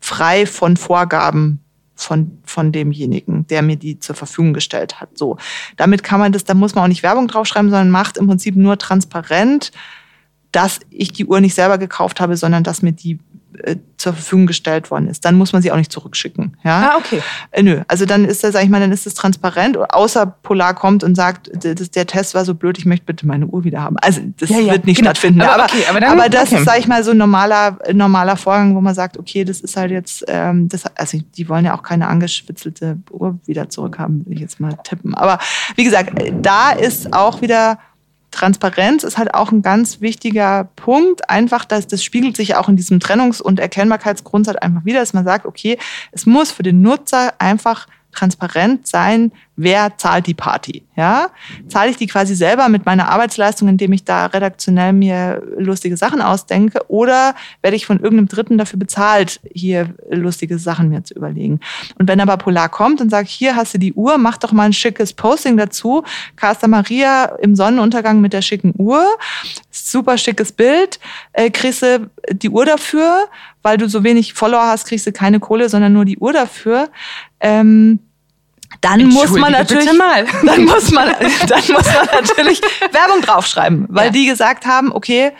frei von Vorgaben von, von demjenigen, der mir die zur Verfügung gestellt hat. So, damit kann man das, da muss man auch nicht Werbung draufschreiben, sondern macht im Prinzip nur transparent, dass ich die Uhr nicht selber gekauft habe, sondern dass mir die äh, zur Verfügung gestellt worden ist, dann muss man sie auch nicht zurückschicken. Ja? Ah, okay. Äh, nö, also dann ist das, sag ich mal, dann ist es transparent, außer Polar kommt und sagt, das, der Test war so blöd, ich möchte bitte meine Uhr wieder haben. Also das ja, ja, wird nicht genau. stattfinden. Aber, okay, aber, dann, aber das okay. ist, sag ich mal, so ein normaler, normaler Vorgang, wo man sagt, okay, das ist halt jetzt, ähm, das, also die wollen ja auch keine angeschwitzelte Uhr wieder zurückhaben, will ich jetzt mal tippen. Aber wie gesagt, da ist auch wieder Transparenz ist halt auch ein ganz wichtiger Punkt. Einfach, dass das spiegelt sich auch in diesem Trennungs- und Erkennbarkeitsgrundsatz einfach wieder, dass man sagt, okay, es muss für den Nutzer einfach transparent sein, wer zahlt die Party. Ja? Zahle ich die quasi selber mit meiner Arbeitsleistung, indem ich da redaktionell mir lustige Sachen ausdenke, oder werde ich von irgendeinem Dritten dafür bezahlt, hier lustige Sachen mir zu überlegen. Und wenn aber Polar kommt und sagt, hier hast du die Uhr, mach doch mal ein schickes Posting dazu, Casta Maria im Sonnenuntergang mit der schicken Uhr, super schickes Bild, äh, kriegst du die Uhr dafür, weil du so wenig Follower hast, kriegst du keine Kohle, sondern nur die Uhr dafür. Ähm, dann muss man natürlich, [LAUGHS] dann muss man, dann muss man natürlich [LAUGHS] Werbung draufschreiben, weil ja. die gesagt haben, okay,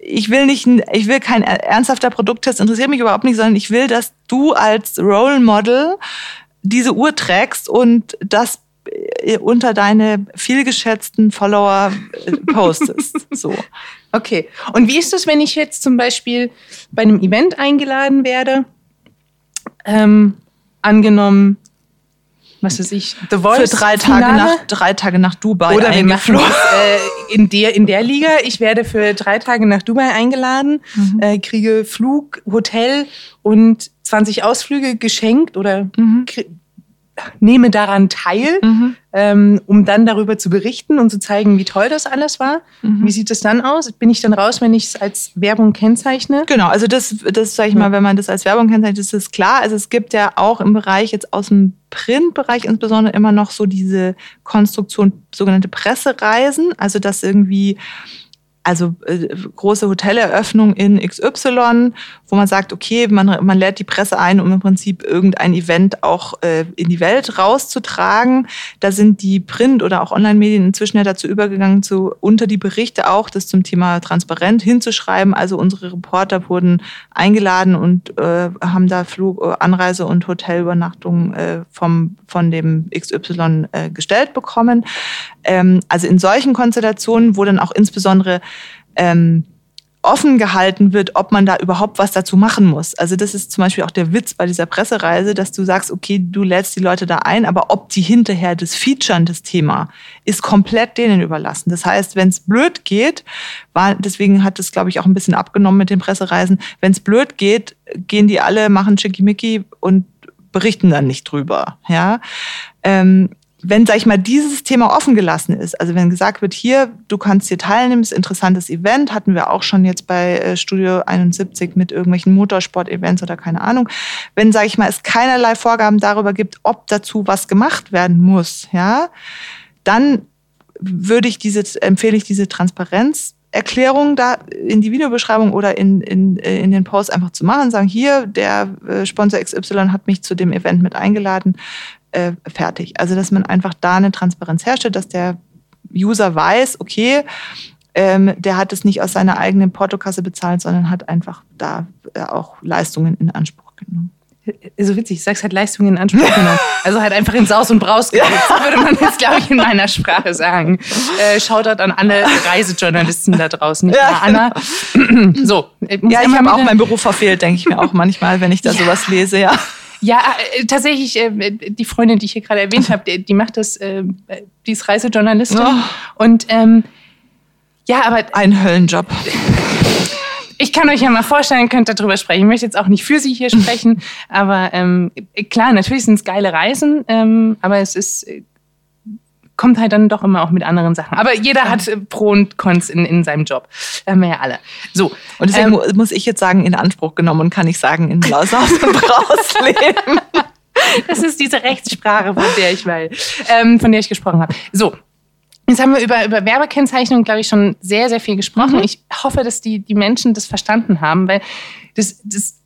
ich will nicht, ich will kein ernsthafter Produkttest, interessiert mich überhaupt nicht, sondern ich will, dass du als Role Model diese Uhr trägst und das äh, unter deine vielgeschätzten Follower äh, postest. [LAUGHS] so. Okay. Und wie ist es, wenn ich jetzt zum Beispiel bei einem Event eingeladen werde? Ähm, angenommen, was weiß ich, The Voice für drei Tage nach drei Tage nach Dubai oder wir machen äh, in der in der Liga. Ich werde für drei Tage nach Dubai eingeladen, mhm. äh, kriege Flug, Hotel und 20 Ausflüge geschenkt oder mhm nehme daran teil, mhm. ähm, um dann darüber zu berichten und zu zeigen, wie toll das alles war. Mhm. Wie sieht es dann aus? Bin ich dann raus, wenn ich es als Werbung kennzeichne? Genau, also das, das sage ich ja. mal, wenn man das als Werbung kennzeichnet, ist das klar. Also es gibt ja auch im Bereich jetzt aus dem Printbereich insbesondere immer noch so diese Konstruktion sogenannte Pressereisen, also dass irgendwie also äh, große Hoteleröffnung in XY, wo man sagt, okay, man, man lädt die Presse ein, um im Prinzip irgendein Event auch äh, in die Welt rauszutragen. Da sind die Print- oder auch Online-Medien inzwischen ja dazu übergegangen, zu unter die Berichte auch das zum Thema transparent hinzuschreiben. Also unsere Reporter wurden eingeladen und äh, haben da Flug, äh, Anreise und Hotelübernachtung äh, vom, von dem XY äh, gestellt bekommen. Ähm, also in solchen Konstellationen, wo dann auch insbesondere ähm, offen gehalten wird, ob man da überhaupt was dazu machen muss. Also das ist zum Beispiel auch der Witz bei dieser Pressereise, dass du sagst, okay, du lädst die Leute da ein, aber ob die hinterher das Featuren, das Thema, ist komplett denen überlassen. Das heißt, wenn es blöd geht, war, deswegen hat es, glaube ich, auch ein bisschen abgenommen mit den Pressereisen, wenn es blöd geht, gehen die alle, machen Schickimicki und berichten dann nicht drüber. Ja. Ähm, wenn, sag ich mal, dieses Thema offen gelassen ist, also wenn gesagt wird, hier, du kannst hier teilnehmen, ist interessantes Event, hatten wir auch schon jetzt bei äh, Studio 71 mit irgendwelchen Motorsport-Events oder keine Ahnung. Wenn, sag ich mal, es keinerlei Vorgaben darüber gibt, ob dazu was gemacht werden muss, ja, dann würde ich diese, empfehle ich diese Transparenzerklärung da in die Videobeschreibung oder in, in, äh, in den Post einfach zu machen, sagen, hier, der äh, Sponsor XY hat mich zu dem Event mit eingeladen, äh, fertig. Also, dass man einfach da eine Transparenz herstellt, dass der User weiß, okay, ähm, der hat es nicht aus seiner eigenen Portokasse bezahlt, sondern hat einfach da äh, auch Leistungen in Anspruch genommen. So witzig, ich sag's halt Leistungen in Anspruch genommen. Also halt einfach in Saus und Braus ja. würde man jetzt, glaube ich, in meiner Sprache sagen. Äh, Shoutout an alle Reisejournalisten da draußen. Nicht ja. Anna. [CLEARS THROAT] so. Ich ja, ich habe auch meinen Beruf verfehlt, denke ich mir auch manchmal, wenn ich da ja. sowas lese, ja. Ja, äh, tatsächlich, äh, die Freundin, die ich hier gerade erwähnt habe, die, die, macht das, äh, die ist Reisejournalistin. Oh. Und ähm, ja, aber. Ein Höllenjob. Ich kann euch ja mal vorstellen, könnt darüber sprechen. Ich möchte jetzt auch nicht für sie hier [LAUGHS] sprechen, aber ähm, klar, natürlich sind es geile Reisen, ähm, aber es ist kommt halt dann doch immer auch mit anderen Sachen. Aber jeder hat äh, Pro und Cons in, in seinem Job. Haben wir ja alle. So. Und deswegen ähm, muss ich jetzt sagen, in Anspruch genommen und kann ich sagen, in Blausaus [LAUGHS] und Rausleben. Das ist diese Rechtssprache, von der ich weil, ähm, von der ich gesprochen habe. So. Jetzt haben wir über, über Werbekennzeichnung, glaube ich, schon sehr, sehr viel gesprochen. Mhm. Ich hoffe, dass die, die Menschen das verstanden haben, weil das, das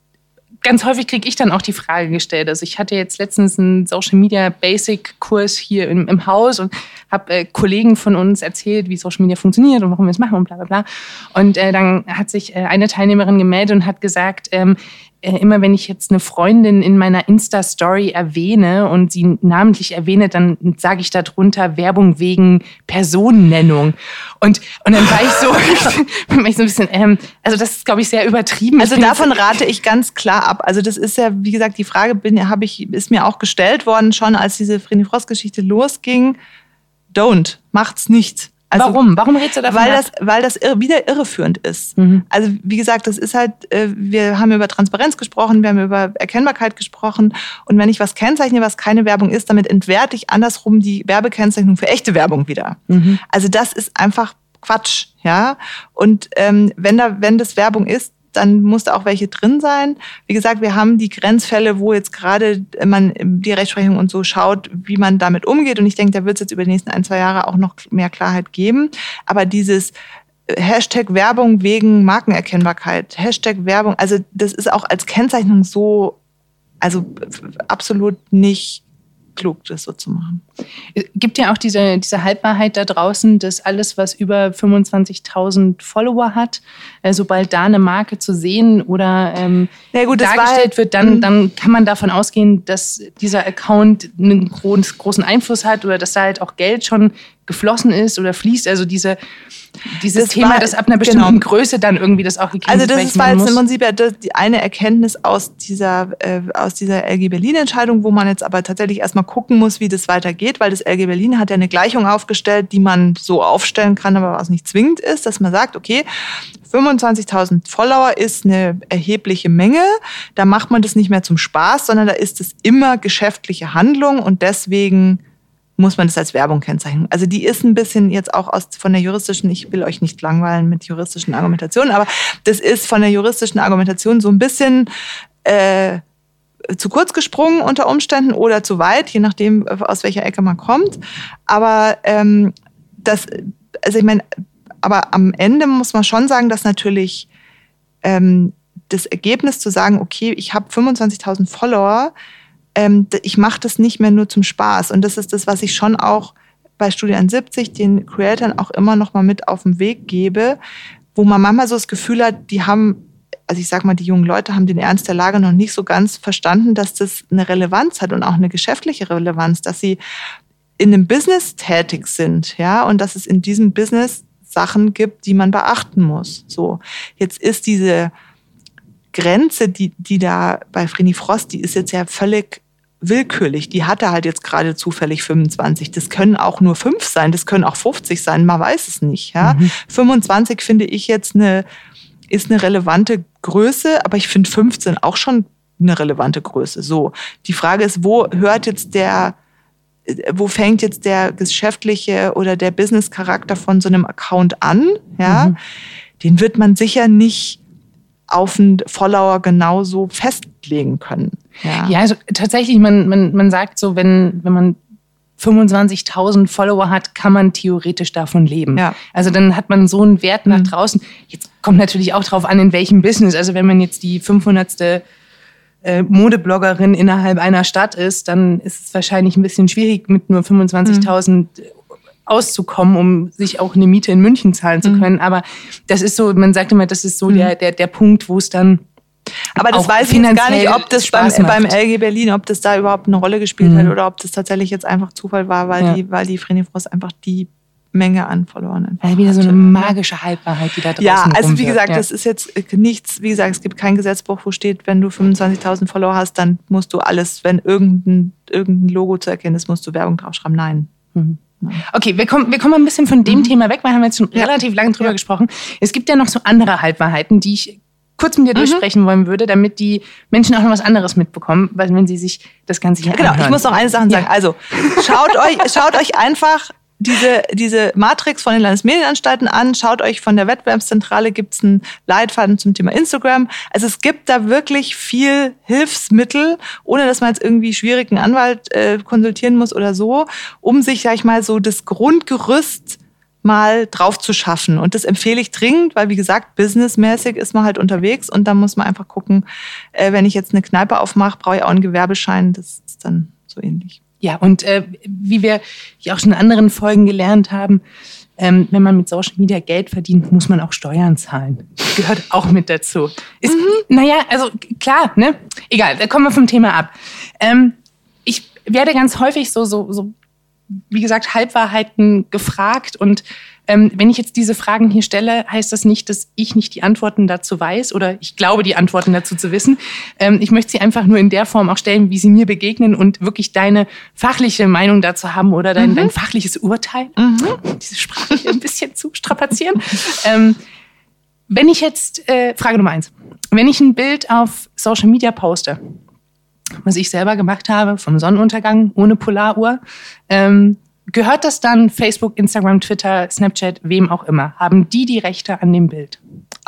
ganz häufig kriege ich dann auch die Frage gestellt. Also ich hatte jetzt letztens einen Social Media Basic Kurs hier im, im Haus und habe äh, Kollegen von uns erzählt, wie Social Media funktioniert und warum wir es machen und bla bla bla. Und äh, dann hat sich äh, eine Teilnehmerin gemeldet und hat gesagt, ähm, äh, immer wenn ich jetzt eine Freundin in meiner Insta-Story erwähne und sie namentlich erwähne, dann sage ich darunter Werbung wegen Personennennung. Und, und dann war ich so, [LAUGHS] [LAUGHS] war ich so ein bisschen, ähm, also das ist, glaube ich, sehr übertrieben. Also davon rate ich ganz klar ab. Also das ist ja, wie gesagt, die Frage bin, habe ich, ist mir auch gestellt worden, schon als diese Vreni Frost-Geschichte losging. Don't, macht's nicht. Also, Warum? Warum redest du davon? Weil das, weil das wieder irreführend ist. Mhm. Also wie gesagt, das ist halt, äh, wir haben über Transparenz gesprochen, wir haben über Erkennbarkeit gesprochen. Und wenn ich was kennzeichne, was keine Werbung ist, damit entwerte ich andersrum die Werbekennzeichnung für echte Werbung wieder. Mhm. Also das ist einfach Quatsch, ja. Und ähm, wenn da, wenn das Werbung ist, dann muss da auch welche drin sein. Wie gesagt, wir haben die Grenzfälle, wo jetzt gerade man die Rechtsprechung und so schaut, wie man damit umgeht. Und ich denke, da wird es jetzt über die nächsten ein, zwei Jahre auch noch mehr Klarheit geben. Aber dieses Hashtag Werbung wegen Markenerkennbarkeit, Hashtag Werbung, also das ist auch als Kennzeichnung so, also absolut nicht klug, das so zu machen. Gibt ja auch diese, diese Halbwahrheit da draußen, dass alles, was über 25.000 Follower hat, äh, sobald da eine Marke zu sehen oder ähm, ja, gut, dargestellt wird, dann, mhm. dann kann man davon ausgehen, dass dieser Account einen großen Einfluss hat oder dass da halt auch Geld schon geflossen ist oder fließt. Also diese, dieses das Thema, war, dass ab einer bestimmten genau. Größe dann irgendwie das auch gekennzeichnet Also das ist, war jetzt im Prinzip ja die eine Erkenntnis aus dieser, äh, aus dieser LG Berlin-Entscheidung, wo man jetzt aber tatsächlich erstmal gucken muss, wie das weitergeht, weil das LG Berlin hat ja eine Gleichung aufgestellt, die man so aufstellen kann, aber was nicht zwingend ist, dass man sagt, okay, 25.000 Follower ist eine erhebliche Menge. Da macht man das nicht mehr zum Spaß, sondern da ist es immer geschäftliche Handlung und deswegen muss man das als Werbung kennzeichnen. Also die ist ein bisschen jetzt auch aus, von der juristischen, ich will euch nicht langweilen mit juristischen Argumentationen, aber das ist von der juristischen Argumentation so ein bisschen äh, zu kurz gesprungen unter Umständen oder zu weit, je nachdem, aus welcher Ecke man kommt. Aber ähm, das, also ich meine, aber am Ende muss man schon sagen, dass natürlich ähm, das Ergebnis zu sagen, okay, ich habe 25.000 Follower, ähm, ich mache das nicht mehr nur zum Spaß. Und das ist das, was ich schon auch bei Studien 70 den Creatoren auch immer noch mal mit auf den Weg gebe, wo man manchmal so das Gefühl hat, die haben also ich sag mal, die jungen Leute haben den Ernst der Lage noch nicht so ganz verstanden, dass das eine Relevanz hat und auch eine geschäftliche Relevanz, dass sie in einem Business tätig sind, ja, und dass es in diesem Business Sachen gibt, die man beachten muss. So, jetzt ist diese Grenze, die, die da bei Vreni Frost, die ist jetzt ja völlig willkürlich. Die hatte halt jetzt gerade zufällig 25. Das können auch nur fünf sein, das können auch 50 sein, man weiß es nicht. Ja? Mhm. 25 finde ich jetzt eine, ist eine relevante Größe, aber ich finde 15 auch schon eine relevante Größe. So, die Frage ist, wo hört jetzt der wo fängt jetzt der geschäftliche oder der Business-Charakter von so einem Account an, ja, mhm. den wird man sicher nicht auf einen Follower genauso festlegen können. Ja, ja also tatsächlich, man, man, man sagt so, wenn, wenn man 25.000 Follower hat, kann man theoretisch davon leben. Ja. Also dann hat man so einen Wert nach mhm. draußen. Jetzt kommt natürlich auch drauf an, in welchem Business. Also wenn man jetzt die 500. Äh, Modebloggerin innerhalb einer Stadt ist, dann ist es wahrscheinlich ein bisschen schwierig, mit nur 25.000 mhm. auszukommen, um sich auch eine Miete in München zahlen zu mhm. können. Aber das ist so, man sagt immer, das ist so mhm. der, der, der Punkt, wo es dann aber das weiß ich gar nicht, ob das beim, beim, LG Berlin, ob das da überhaupt eine Rolle gespielt mhm. hat oder ob das tatsächlich jetzt einfach Zufall war, weil ja. die, weil die Frenifrost einfach die Menge an Verlorenen. Also wieder so eine magische Halbwahrheit, die da draußen Ja, also wie gesagt, ja. das ist jetzt nichts, wie gesagt, es gibt kein Gesetzbuch, wo steht, wenn du 25.000 Follower hast, dann musst du alles, wenn irgendein, irgendein Logo zu erkennen ist, musst du Werbung draufschreiben. Nein. Mhm. Okay, wir kommen, wir kommen ein bisschen von dem mhm. Thema weg, weil wir haben jetzt schon ja. relativ lange drüber ja. gesprochen. Es gibt ja noch so andere Halbwahrheiten, die ich kurz mit dir mhm. durchsprechen wollen würde, damit die Menschen auch noch was anderes mitbekommen, weil wenn sie sich das Ganze hier Genau, anhören. ich muss noch eine Sache sagen. Ja. Also, schaut euch, [LAUGHS] schaut euch einfach diese, diese Matrix von den Landesmedienanstalten an. Schaut euch von der Wettbewerbszentrale gibt's einen Leitfaden zum Thema Instagram. Also es gibt da wirklich viel Hilfsmittel, ohne dass man jetzt irgendwie schwierigen Anwalt äh, konsultieren muss oder so, um sich, sag ich mal, so das Grundgerüst mal drauf zu schaffen. Und das empfehle ich dringend, weil wie gesagt, businessmäßig ist man halt unterwegs und da muss man einfach gucken, äh, wenn ich jetzt eine Kneipe aufmache, brauche ich auch einen Gewerbeschein. Das ist dann so ähnlich. Ja, und äh, wie wir ja auch schon in anderen Folgen gelernt haben, ähm, wenn man mit Social Media Geld verdient, muss man auch Steuern zahlen. Gehört auch mit dazu. Ist, mhm. Naja, also klar, ne? Egal, da kommen wir vom Thema ab. Ähm, ich werde ganz häufig so, so, so wie gesagt, Halbwahrheiten gefragt. Und ähm, wenn ich jetzt diese Fragen hier stelle, heißt das nicht, dass ich nicht die Antworten dazu weiß oder ich glaube, die Antworten dazu zu wissen. Ähm, ich möchte sie einfach nur in der Form auch stellen, wie sie mir begegnen und wirklich deine fachliche Meinung dazu haben oder dein, mhm. dein fachliches Urteil. Mhm. Diese Sprache hier ein bisschen zu strapazieren. ähm, wenn ich jetzt, äh, Frage Nummer eins, wenn ich ein Bild auf Social Media poste, was ich selber gemacht habe, vom Sonnenuntergang ohne Polaruhr. Ähm, gehört das dann Facebook, Instagram, Twitter, Snapchat, wem auch immer? Haben die die Rechte an dem Bild?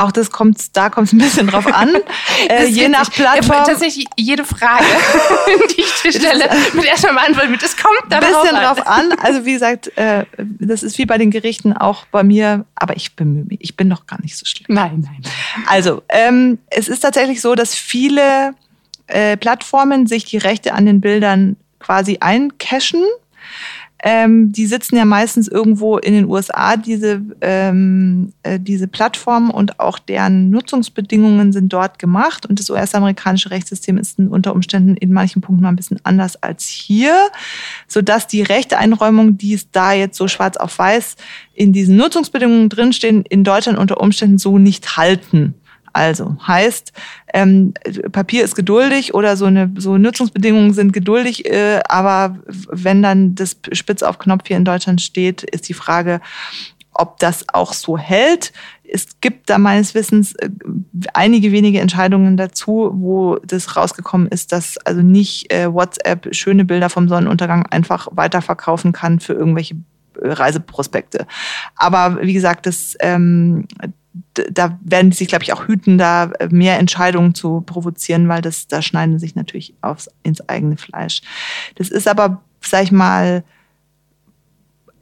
Auch das kommt, da kommt es ein bisschen drauf an. [LAUGHS] äh, je nach Plattform. Ja, tatsächlich jede Frage, [LAUGHS] die ich dir stelle, mit erstmal beantworten mit. Es kommt da bisschen drauf an. Also wie gesagt, äh, das ist wie bei den Gerichten auch bei mir, aber ich bemühe mich. Ich bin noch gar nicht so schlimm. Nein, nein. Also ähm, es ist tatsächlich so, dass viele äh, Plattformen sich die Rechte an den Bildern quasi eincachen. Ähm, die sitzen ja meistens irgendwo in den USA, diese, ähm, äh, diese Plattformen und auch deren Nutzungsbedingungen sind dort gemacht. Und das US-amerikanische Rechtssystem ist unter Umständen in manchen Punkten mal ein bisschen anders als hier, sodass die Rechteeinräumung, die es da jetzt so schwarz auf weiß in diesen Nutzungsbedingungen drinstehen, in Deutschland unter Umständen so nicht halten. Also heißt, ähm, Papier ist geduldig oder so eine so Nutzungsbedingungen sind geduldig, äh, aber wenn dann das Spitz auf Knopf hier in Deutschland steht, ist die Frage, ob das auch so hält. Es gibt da meines Wissens äh, einige wenige Entscheidungen dazu, wo das rausgekommen ist, dass also nicht äh, WhatsApp schöne Bilder vom Sonnenuntergang einfach weiterverkaufen kann für irgendwelche äh, Reiseprospekte. Aber wie gesagt, das, ähm, da werden die sich, glaube ich, auch hüten, da äh, mehr Entscheidungen zu provozieren, weil das, da schneiden sich natürlich aufs, ins eigene Fleisch. Das ist aber, sag ich mal,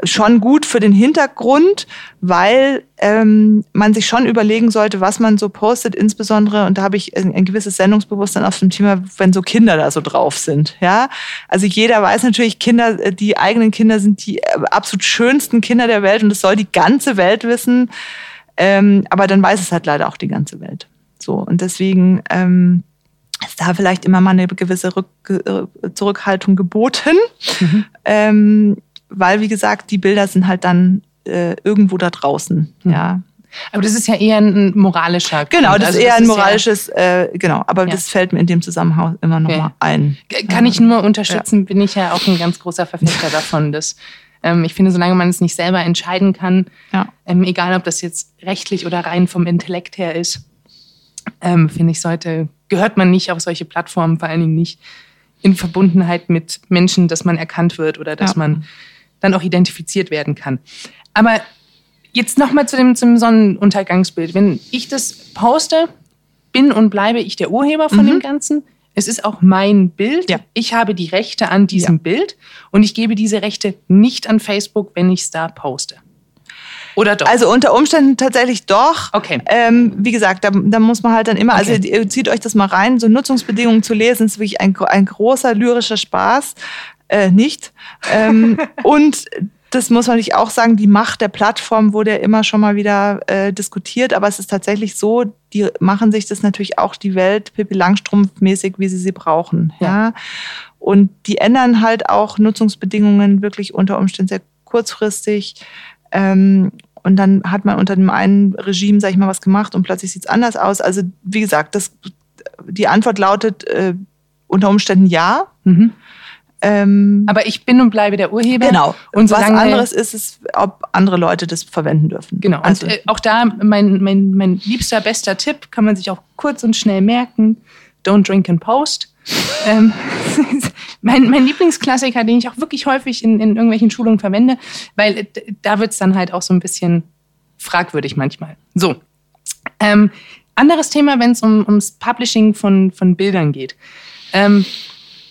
schon gut für den Hintergrund, weil ähm, man sich schon überlegen sollte, was man so postet, insbesondere, und da habe ich ein, ein gewisses Sendungsbewusstsein auf dem Thema, wenn so Kinder da so drauf sind. Ja, Also jeder weiß natürlich, Kinder, äh, die eigenen Kinder sind die äh, absolut schönsten Kinder der Welt und das soll die ganze Welt wissen. Ähm, aber dann weiß es halt leider auch die ganze Welt. So, und deswegen ähm, ist da vielleicht immer mal eine gewisse Rück äh, Zurückhaltung geboten. Mhm. Ähm, weil, wie gesagt, die Bilder sind halt dann äh, irgendwo da draußen. Mhm. Ja. Aber das ist ja eher ein moralischer. Grund. Genau, das also ist eher das ein moralisches, ja äh, genau. Aber ja. das fällt mir in dem Zusammenhang immer noch okay. mal ein. Kann ich nur unterstützen, ja. bin ich ja auch ein ganz großer Verfechter [LAUGHS] davon, dass ähm, ich finde, solange man es nicht selber entscheiden kann, ja. ähm, egal ob das jetzt rechtlich oder rein vom Intellekt her ist, ähm, finde ich, sollte, gehört man nicht auf solche Plattformen, vor allen Dingen nicht in Verbundenheit mit Menschen, dass man erkannt wird oder dass ja. man dann auch identifiziert werden kann. Aber jetzt nochmal zu dem, zum Sonnenuntergangsbild. Wenn ich das poste, bin und bleibe ich der Urheber von mhm. dem Ganzen. Es ist auch mein Bild. Ja. Ich habe die Rechte an diesem ja. Bild und ich gebe diese Rechte nicht an Facebook, wenn ich es da poste. Oder doch? Also unter Umständen tatsächlich doch. Okay. Ähm, wie gesagt, da, da, muss man halt dann immer, also okay. also zieht euch das mal rein, so Nutzungsbedingungen zu lesen, ist wirklich ein, ein großer lyrischer Spaß. Äh, nicht. Ähm, [LAUGHS] und das muss man nicht auch sagen, die Macht der Plattform wurde ja immer schon mal wieder äh, diskutiert, aber es ist tatsächlich so, die machen sich das natürlich auch die Welt Pippi Langstrumpf-mäßig, wie sie sie brauchen. Ja. ja. Und die ändern halt auch Nutzungsbedingungen wirklich unter Umständen sehr kurzfristig. Ähm, und dann hat man unter dem einen Regime, sag ich mal, was gemacht und plötzlich sieht es anders aus. Also wie gesagt, das, die Antwort lautet äh, unter Umständen ja. Mhm. Ähm, Aber ich bin und bleibe der Urheber. Genau. Und was anderes ist es, ob andere Leute das verwenden dürfen. Genau. Also und, äh, auch da mein, mein, mein liebster, bester Tipp, kann man sich auch kurz und schnell merken. Don't drink and post. [LAUGHS] ähm, [LAUGHS] mein, mein Lieblingsklassiker, den ich auch wirklich häufig in, in irgendwelchen Schulungen verwende, weil äh, da wird es dann halt auch so ein bisschen fragwürdig manchmal. So. Ähm, anderes Thema, wenn es um, ums Publishing von, von Bildern geht. Ähm,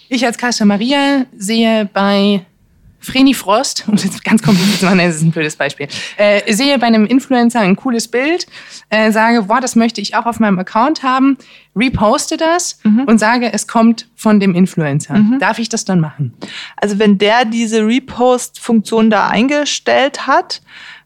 ich als Kasta Maria sehe bei Vreni Frost, um es jetzt ganz kompliziert zu machen, das ist ein blödes Beispiel, äh, sehe bei einem Influencer ein cooles Bild, äh, sage, boah, das möchte ich auch auf meinem Account haben, reposte das mhm. und sage, es kommt von dem Influencer. Mhm. Darf ich das dann machen? Also wenn der diese Repost-Funktion da eingestellt hat,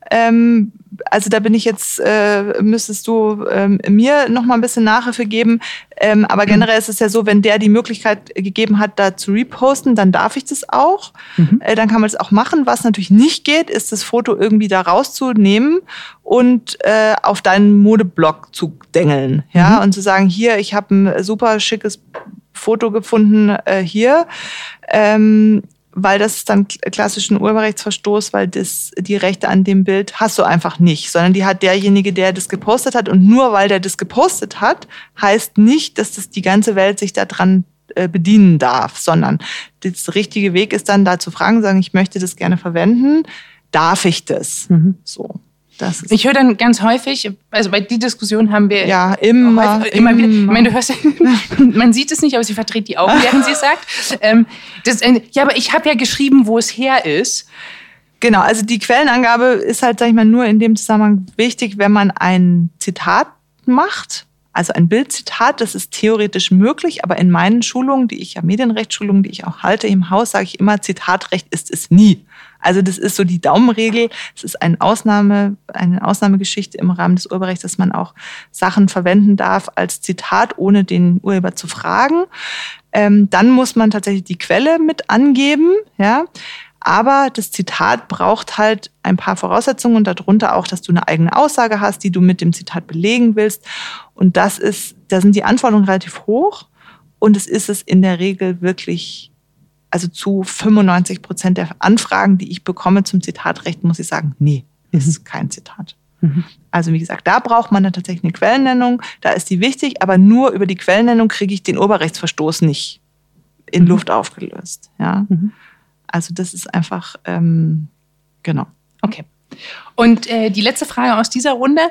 ähm, also da bin ich jetzt, äh, müsstest du ähm, mir noch mal ein bisschen Nachhilfe geben. Ähm, aber mhm. generell ist es ja so, wenn der die Möglichkeit gegeben hat, da zu reposten, dann darf ich das auch. Mhm. Äh, dann kann man das auch machen. Was natürlich nicht geht, ist das Foto irgendwie da rauszunehmen und äh, auf deinen Modeblog zu dengeln. Ja, mhm. und zu sagen, hier, ich habe ein super schickes Foto gefunden äh, hier. Ähm, weil das ist dann klassischen Urheberrechtsverstoß, weil das, die Rechte an dem Bild hast du einfach nicht, sondern die hat derjenige, der das gepostet hat. Und nur weil der das gepostet hat, heißt nicht, dass das die ganze Welt sich daran äh, bedienen darf, sondern das richtige Weg ist dann da zu fragen, sagen, ich möchte das gerne verwenden, darf ich das? Mhm. So ich höre dann ganz häufig, also bei die Diskussion haben wir ja immer, häufig, immer, wieder. Ich meine, du hörst, [LAUGHS] man sieht es nicht, aber sie verdreht die Augen, während sie es sagt. Ähm, das, äh, ja, aber ich habe ja geschrieben, wo es her ist. Genau, also die Quellenangabe ist halt, sag ich mal, nur in dem Zusammenhang wichtig, wenn man ein Zitat macht. Also ein Bildzitat, das ist theoretisch möglich, aber in meinen Schulungen, die ich ja Medienrechtsschulungen, die ich auch halte im Haus, sage ich immer, Zitatrecht ist es nie. Also das ist so die Daumenregel. Es ist eine Ausnahme, eine Ausnahmegeschichte im Rahmen des Urheberrechts, dass man auch Sachen verwenden darf als Zitat, ohne den Urheber zu fragen. Ähm, dann muss man tatsächlich die Quelle mit angeben, ja. Aber das Zitat braucht halt ein paar Voraussetzungen und darunter auch, dass du eine eigene Aussage hast, die du mit dem Zitat belegen willst. Und das ist, da sind die Anforderungen relativ hoch und es ist es in der Regel wirklich also zu 95 Prozent der Anfragen, die ich bekomme zum Zitatrecht, muss ich sagen, nee, ist mhm. kein Zitat. Mhm. Also wie gesagt, da braucht man dann tatsächlich eine Quellennennung, da ist die wichtig, aber nur über die Quellennennung kriege ich den Urheberrechtsverstoß nicht in mhm. Luft aufgelöst. Ja? Also das ist einfach, ähm, genau. Okay. Und äh, die letzte Frage aus dieser Runde,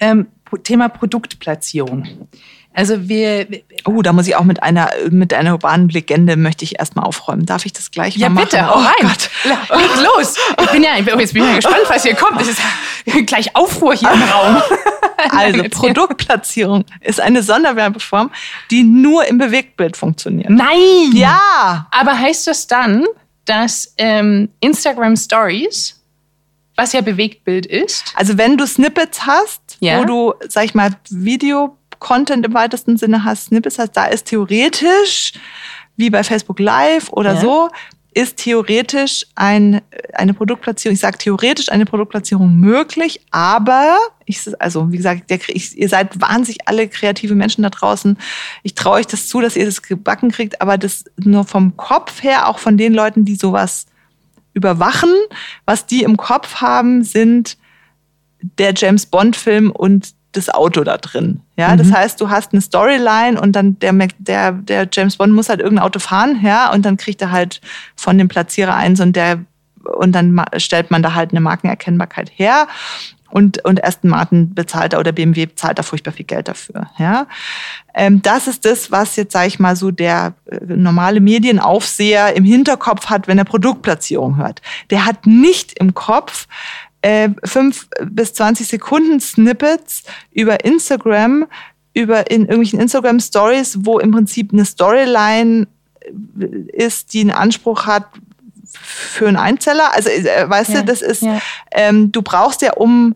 ähm, Thema Produktplatzierung. Also wir. Oh, da muss ich auch mit einer mit einer urbanen Legende möchte ich erstmal aufräumen. Darf ich das gleich ja, mal machen? Ja bitte, oh, rein. Gott. Leg los. Ich bin ja, jetzt bin ich ja [LAUGHS] gespannt, was hier kommt. Es ist gleich Aufruhr hier im Raum. [LAUGHS] Also Produktplatzierung ist eine Sonderwerbeform, die nur im Bewegtbild funktioniert. Nein. Ja. Aber heißt das dann, dass ähm, Instagram Stories was ja Bewegtbild ist. Also wenn du Snippets hast, ja. wo du, sag ich mal, Video Content im weitesten Sinne hast, Snippets hast, da ist theoretisch, wie bei Facebook Live oder ja. so, ist theoretisch ein, eine Produktplatzierung, ich sage theoretisch eine Produktplatzierung möglich, aber ich, also wie gesagt, der, ich, ihr seid wahnsinnig alle kreative Menschen da draußen. Ich traue euch das zu, dass ihr das gebacken kriegt, aber das nur vom Kopf her, auch von den Leuten, die sowas überwachen, was die im Kopf haben, sind der James Bond Film und das Auto da drin. Ja, mhm. das heißt, du hast eine Storyline und dann der, der, der James Bond muss halt irgendein Auto fahren, ja, und dann kriegt er halt von dem Platzierer eins und der und dann stellt man da halt eine Markenerkennbarkeit her und, und Aston Martin bezahlt da oder BMW zahlt da furchtbar viel Geld dafür. Ja? Ähm, das ist das, was jetzt, sage ich mal, so der äh, normale Medienaufseher im Hinterkopf hat, wenn er Produktplatzierung hört. Der hat nicht im Kopf, äh, fünf bis zwanzig Sekunden Snippets über Instagram, über in irgendwelchen Instagram Stories, wo im Prinzip eine Storyline äh, ist, die einen Anspruch hat, für einen Einzeller. Also, äh, weißt ja, du, das ist, ja. ähm, du brauchst ja, um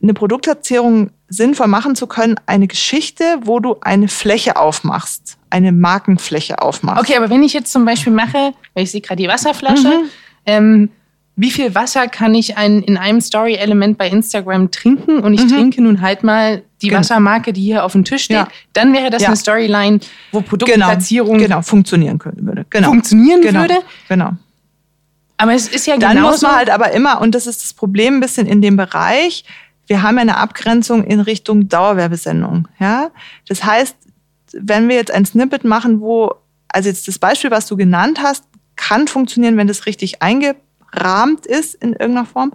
eine Produktplatzierung sinnvoll machen zu können, eine Geschichte, wo du eine Fläche aufmachst, eine Markenfläche aufmachst. Okay, aber wenn ich jetzt zum Beispiel mache, weil ich sehe gerade die Wasserflasche, mhm. ähm, wie viel Wasser kann ich ein, in einem Story-Element bei Instagram trinken? Und ich mhm. trinke nun halt mal die genau. Wassermarke, die hier auf dem Tisch steht. Ja. Dann wäre das ja. eine Storyline, wo genau. Produktplatzierung genau, genau funktionieren würde. Genau. Funktionieren genau. würde. Genau. Aber es ist ja Dann muss man halt aber immer, und das ist das Problem ein bisschen in dem Bereich, wir haben ja eine Abgrenzung in Richtung Dauerwerbesendung. Ja? Das heißt, wenn wir jetzt ein Snippet machen, wo, also jetzt das Beispiel, was du genannt hast, kann funktionieren, wenn das richtig eingerahmt ist in irgendeiner Form.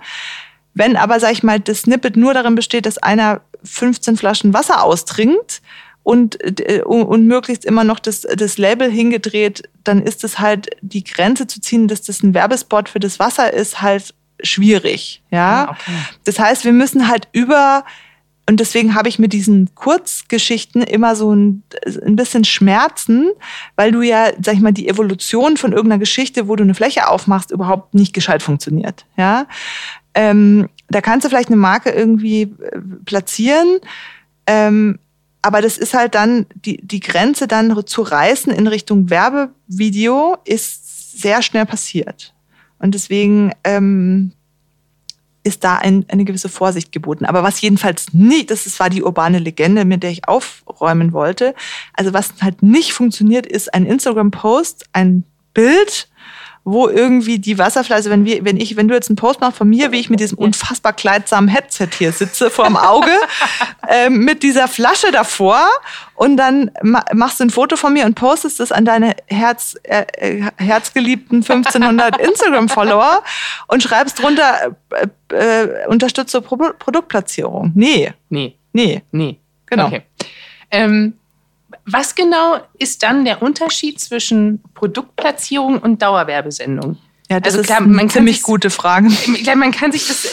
Wenn aber, sag ich mal, das Snippet nur darin besteht, dass einer 15 Flaschen Wasser austrinkt, und, äh, und möglichst immer noch das, das Label hingedreht, dann ist es halt die Grenze zu ziehen, dass das ein Werbespot für das Wasser ist, halt schwierig. Ja. ja okay. Das heißt, wir müssen halt über und deswegen habe ich mit diesen Kurzgeschichten immer so ein, ein bisschen Schmerzen, weil du ja, sag ich mal, die Evolution von irgendeiner Geschichte, wo du eine Fläche aufmachst, überhaupt nicht gescheit funktioniert. Ja, ähm, da kannst du vielleicht eine Marke irgendwie äh, platzieren. Ähm, aber das ist halt dann, die, die Grenze dann zu reißen in Richtung Werbevideo ist sehr schnell passiert. Und deswegen ähm, ist da ein, eine gewisse Vorsicht geboten. Aber was jedenfalls nicht, das war die urbane Legende, mit der ich aufräumen wollte. Also was halt nicht funktioniert, ist ein Instagram-Post, ein Bild wo irgendwie die Wasserflasche, also wenn wir, wenn ich, wenn du jetzt einen Post machst von mir, wie ich mit diesem unfassbar kleidsamen Headset hier sitze vorm Auge, [LAUGHS] äh, mit dieser Flasche davor und dann machst du ein Foto von mir und postest es an deine Herz, äh, äh herzgeliebten 1500 [LAUGHS] Instagram-Follower und schreibst drunter, äh, äh, unterstütze Pro Produktplatzierung. Nee. Nee. Nee. Nee. Genau. Okay. Ähm, was genau ist dann der Unterschied zwischen Produktplatzierung und Dauerwerbesendung? Ja, das also klar, ist eine ziemlich gute Frage. [LAUGHS] Ich glaube, man kann sich das,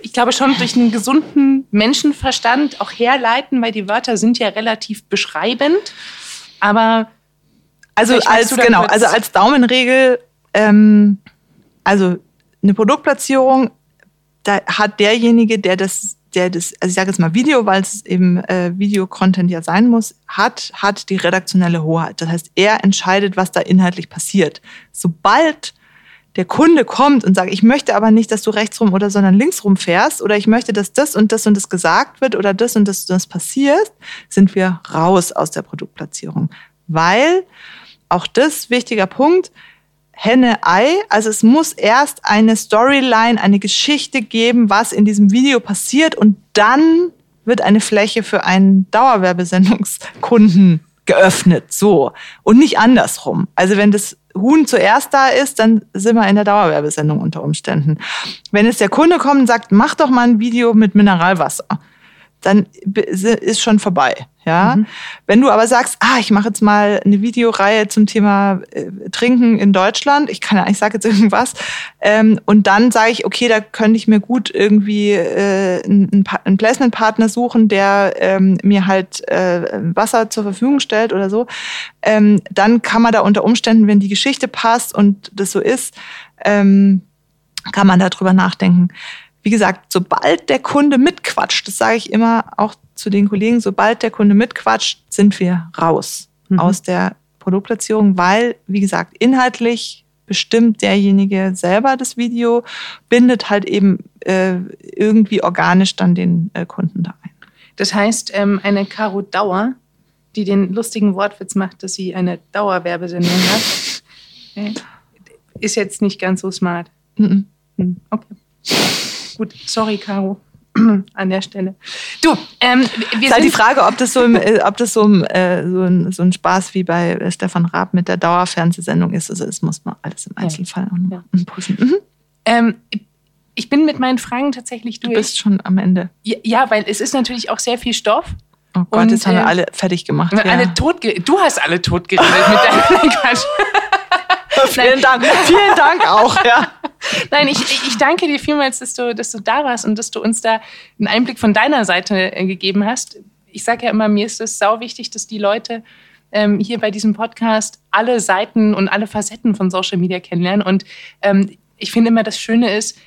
ich glaube schon durch einen gesunden Menschenverstand auch herleiten, weil die Wörter sind ja relativ beschreibend. Aber also als genau, also als Daumenregel, ähm, also eine Produktplatzierung, da hat derjenige, der das der das, also ich sage jetzt mal Video, weil es eben äh, Videocontent ja sein muss, hat, hat die redaktionelle Hoheit. Das heißt, er entscheidet, was da inhaltlich passiert. Sobald der Kunde kommt und sagt, ich möchte aber nicht, dass du rechtsrum oder sondern linksrum fährst oder ich möchte, dass das und das und das gesagt wird oder das und das und das passiert, sind wir raus aus der Produktplatzierung. Weil, auch das wichtiger Punkt, Henne-Ei. Also es muss erst eine Storyline, eine Geschichte geben, was in diesem Video passiert und dann wird eine Fläche für einen Dauerwerbesendungskunden geöffnet. So. Und nicht andersrum. Also wenn das Huhn zuerst da ist, dann sind wir in der Dauerwerbesendung unter Umständen. Wenn jetzt der Kunde kommt und sagt, mach doch mal ein Video mit Mineralwasser, dann ist schon vorbei. Ja, mhm. wenn du aber sagst, ah, ich mache jetzt mal eine Videoreihe zum Thema äh, Trinken in Deutschland, ich kann, ich sage jetzt [LAUGHS] irgendwas, ähm, und dann sage ich, okay, da könnte ich mir gut irgendwie äh, einen, einen Placement-Partner suchen, der ähm, mir halt äh, Wasser zur Verfügung stellt oder so, ähm, dann kann man da unter Umständen, wenn die Geschichte passt und das so ist, ähm, kann man darüber nachdenken wie gesagt, sobald der Kunde mitquatscht, das sage ich immer auch zu den Kollegen, sobald der Kunde mitquatscht, sind wir raus mhm. aus der Produktplatzierung, weil, wie gesagt, inhaltlich bestimmt derjenige selber das Video, bindet halt eben äh, irgendwie organisch dann den äh, Kunden da ein. Das heißt, ähm, eine Caro Dauer, die den lustigen Wortwitz macht, dass sie eine Dauerwerbesendung hat, [LAUGHS] äh, ist jetzt nicht ganz so smart. Mhm. Okay. Gut, sorry, Caro. [CLEARS THROAT] an der Stelle. Du, ähm, wir ist halt die Frage, ob das so, im, äh, ob das so, äh, so, ein, so ein Spaß wie bei äh, Stefan Raab mit der Dauerfernsehsendung ist. Also das muss man alles im Einzelfall ja. auch prüfen. Mhm. Ähm, ich bin mit meinen Fragen tatsächlich durch. Du bist schon am Ende. Ja, ja weil es ist natürlich auch sehr viel Stoff. Oh Gott, und, jetzt haben wir äh, alle fertig gemacht. Ja. Alle tot du hast alle totgeredet mit deinem [LAUGHS] Quatsch. Vielen Dank. Vielen Dank auch, ja. [LAUGHS] Nein, ich, ich danke dir vielmals, dass du, dass du da warst und dass du uns da einen Einblick von deiner Seite äh, gegeben hast. Ich sage ja immer, mir ist es sau wichtig, dass die Leute ähm, hier bei diesem Podcast alle Seiten und alle Facetten von Social Media kennenlernen. Und ähm, ich finde immer, das Schöne ist,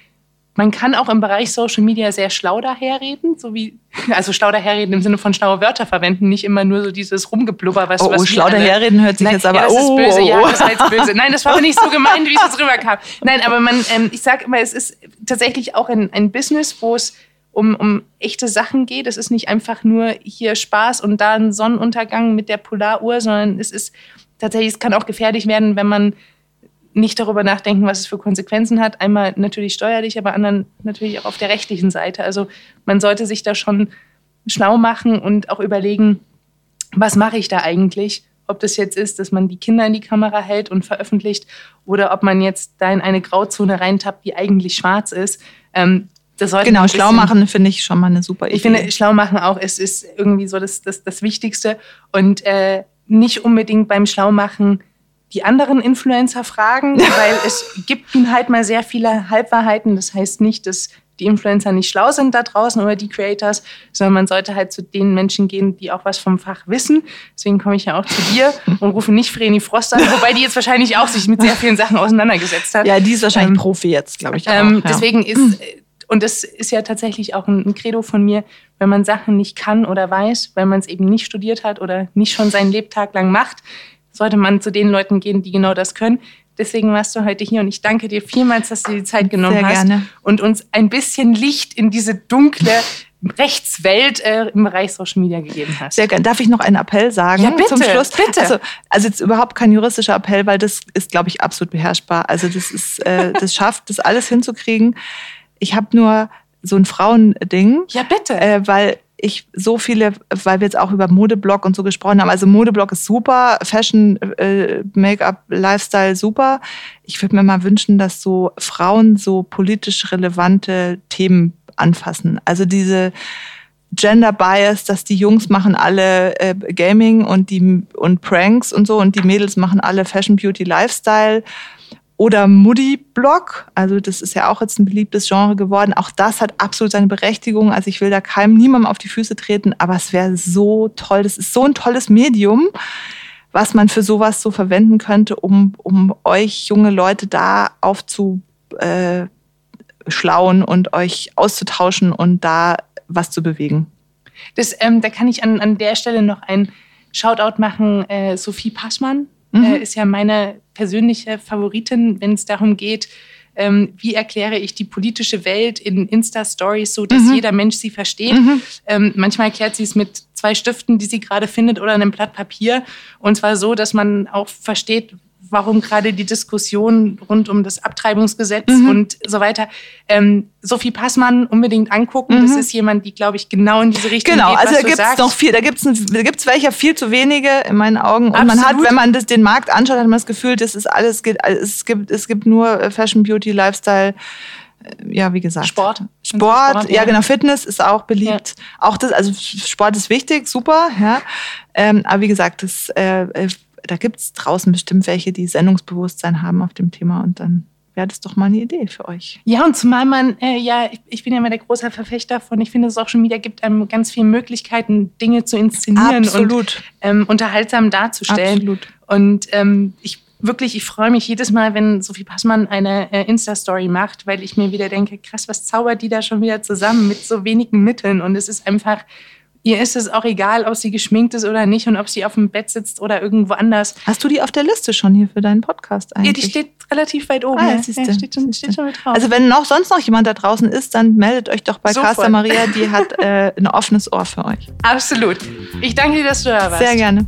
man kann auch im Bereich Social Media sehr schlau daherreden, so wie, [LAUGHS] also schlau daherreden im Sinne von schlaue Wörter verwenden, nicht immer nur so dieses Rumgeblubber, was oh, was oh, schlau daherreden hört sich Nein, jetzt aber, ja, das oh, ist böse, ja, das war jetzt böse. Nein, das war aber nicht so gemeint, wie es jetzt rüberkam. Nein, aber man, ähm, ich sage immer, es ist tatsächlich auch ein, ein Business, wo es um, um echte Sachen geht. Es ist nicht einfach nur hier Spaß und da ein Sonnenuntergang mit der Polaruhr, sondern es ist tatsächlich, es kann auch gefährlich werden, wenn man nicht darüber nachdenken, was es für Konsequenzen hat. Einmal natürlich steuerlich, aber anderen natürlich auch auf der rechtlichen Seite. Also man sollte sich da schon schlau machen und auch überlegen, was mache ich da eigentlich? Ob das jetzt ist, dass man die Kinder in die Kamera hält und veröffentlicht oder ob man jetzt da in eine Grauzone reintappt, die eigentlich schwarz ist. Ähm, das sollte genau, schlau machen finde ich schon mal eine super Idee. Ich finde, schlau machen auch, es ist irgendwie so das, das, das Wichtigste und äh, nicht unbedingt beim Schlaumachen die anderen Influencer fragen, [LAUGHS] weil es gibt ihnen halt mal sehr viele Halbwahrheiten. Das heißt nicht, dass die Influencer nicht schlau sind da draußen oder die Creators, sondern man sollte halt zu den Menschen gehen, die auch was vom Fach wissen. Deswegen komme ich ja auch zu dir [LAUGHS] und rufe nicht Vreni Frost an, wobei die jetzt wahrscheinlich auch sich mit sehr vielen Sachen auseinandergesetzt hat. Ja, die ist wahrscheinlich ähm, Profi jetzt, glaube ich. Ähm, ja. Deswegen ist, und das ist ja tatsächlich auch ein Credo von mir, wenn man Sachen nicht kann oder weiß, weil man es eben nicht studiert hat oder nicht schon seinen Lebtag lang macht, sollte man zu den Leuten gehen, die genau das können. Deswegen warst du heute hier und ich danke dir vielmals, dass du die Zeit genommen Sehr hast gerne. und uns ein bisschen Licht in diese dunkle Rechtswelt äh, im Bereich Social Media gegeben hast. Sehr gerne. Darf ich noch einen Appell sagen ja, bitte, zum Schluss? Bitte. Also, also jetzt überhaupt kein juristischer Appell, weil das ist, glaube ich, absolut beherrschbar. Also das ist, äh, das schafft, das alles hinzukriegen. Ich habe nur so ein Frauending. Ja, bitte. Äh, weil ich so viele, weil wir jetzt auch über Modeblog und so gesprochen haben. Also Modeblog ist super, Fashion, äh, Make-up, Lifestyle super. Ich würde mir mal wünschen, dass so Frauen so politisch relevante Themen anfassen. Also diese Gender Bias, dass die Jungs machen alle äh, Gaming und die und Pranks und so und die Mädels machen alle Fashion, Beauty, Lifestyle oder Moody-Blog. Also das ist ja auch jetzt ein beliebtes Genre geworden. Auch das hat absolut seine Berechtigung. Also ich will da keinem, niemandem auf die Füße treten, aber es wäre so toll. Das ist so ein tolles Medium, was man für sowas so verwenden könnte, um, um euch junge Leute da aufzuschlauen äh, und euch auszutauschen und da was zu bewegen. Das, ähm, da kann ich an, an der Stelle noch ein Shoutout machen. Äh, Sophie Passmann mhm. äh, ist ja meine persönliche Favoritin, wenn es darum geht, ähm, wie erkläre ich die politische Welt in Insta-Stories so, dass mhm. jeder Mensch sie versteht. Mhm. Ähm, manchmal erklärt sie es mit zwei Stiften, die sie gerade findet, oder einem Blatt Papier. Und zwar so, dass man auch versteht, warum gerade die Diskussion rund um das Abtreibungsgesetz mhm. und so weiter. Ähm, Sophie Passmann unbedingt angucken. Mhm. Das ist jemand, die, glaube ich, genau in diese Richtung genau, geht. Genau, also da gibt es noch viel, da gibt es da gibt's welche viel zu wenige in meinen Augen. Und Absolut. man hat, wenn man das, den Markt anschaut, hat man das Gefühl, das ist alles, es gibt, es gibt nur äh, Fashion, Beauty, Lifestyle äh, ja, wie gesagt. Sport. Sport, Sport ja. ja. genau. Fitness ist auch beliebt. Ja. Auch das, also Sport ist wichtig, super, ja. Ähm, aber wie gesagt, das äh, äh da gibt es draußen bestimmt welche, die Sendungsbewusstsein haben auf dem Thema und dann wäre das doch mal eine Idee für euch. Ja, und zumal man, äh, ja, ich, ich, bin ja immer der große Verfechter von, ich finde, es auch schon wieder gibt einem ganz viele Möglichkeiten, Dinge zu inszenieren Absolut. und ähm, unterhaltsam darzustellen. Absolut. Und ähm, ich wirklich, ich freue mich jedes Mal, wenn Sophie Passmann eine äh, Insta-Story macht, weil ich mir wieder denke, krass, was zaubert die da schon wieder zusammen mit so wenigen Mitteln? Und es ist einfach Ihr ist es auch egal, ob sie geschminkt ist oder nicht und ob sie auf dem Bett sitzt oder irgendwo anders. Hast du die auf der Liste schon hier für deinen Podcast eigentlich? Ja, die steht relativ weit oben. Ah, ja, ja, steht, schon, steht schon mit drauf. Also wenn noch sonst noch jemand da draußen ist, dann meldet euch doch bei so Casta Maria, die hat äh, ein offenes Ohr für euch. Absolut. Ich danke dir, dass du da warst. Sehr gerne.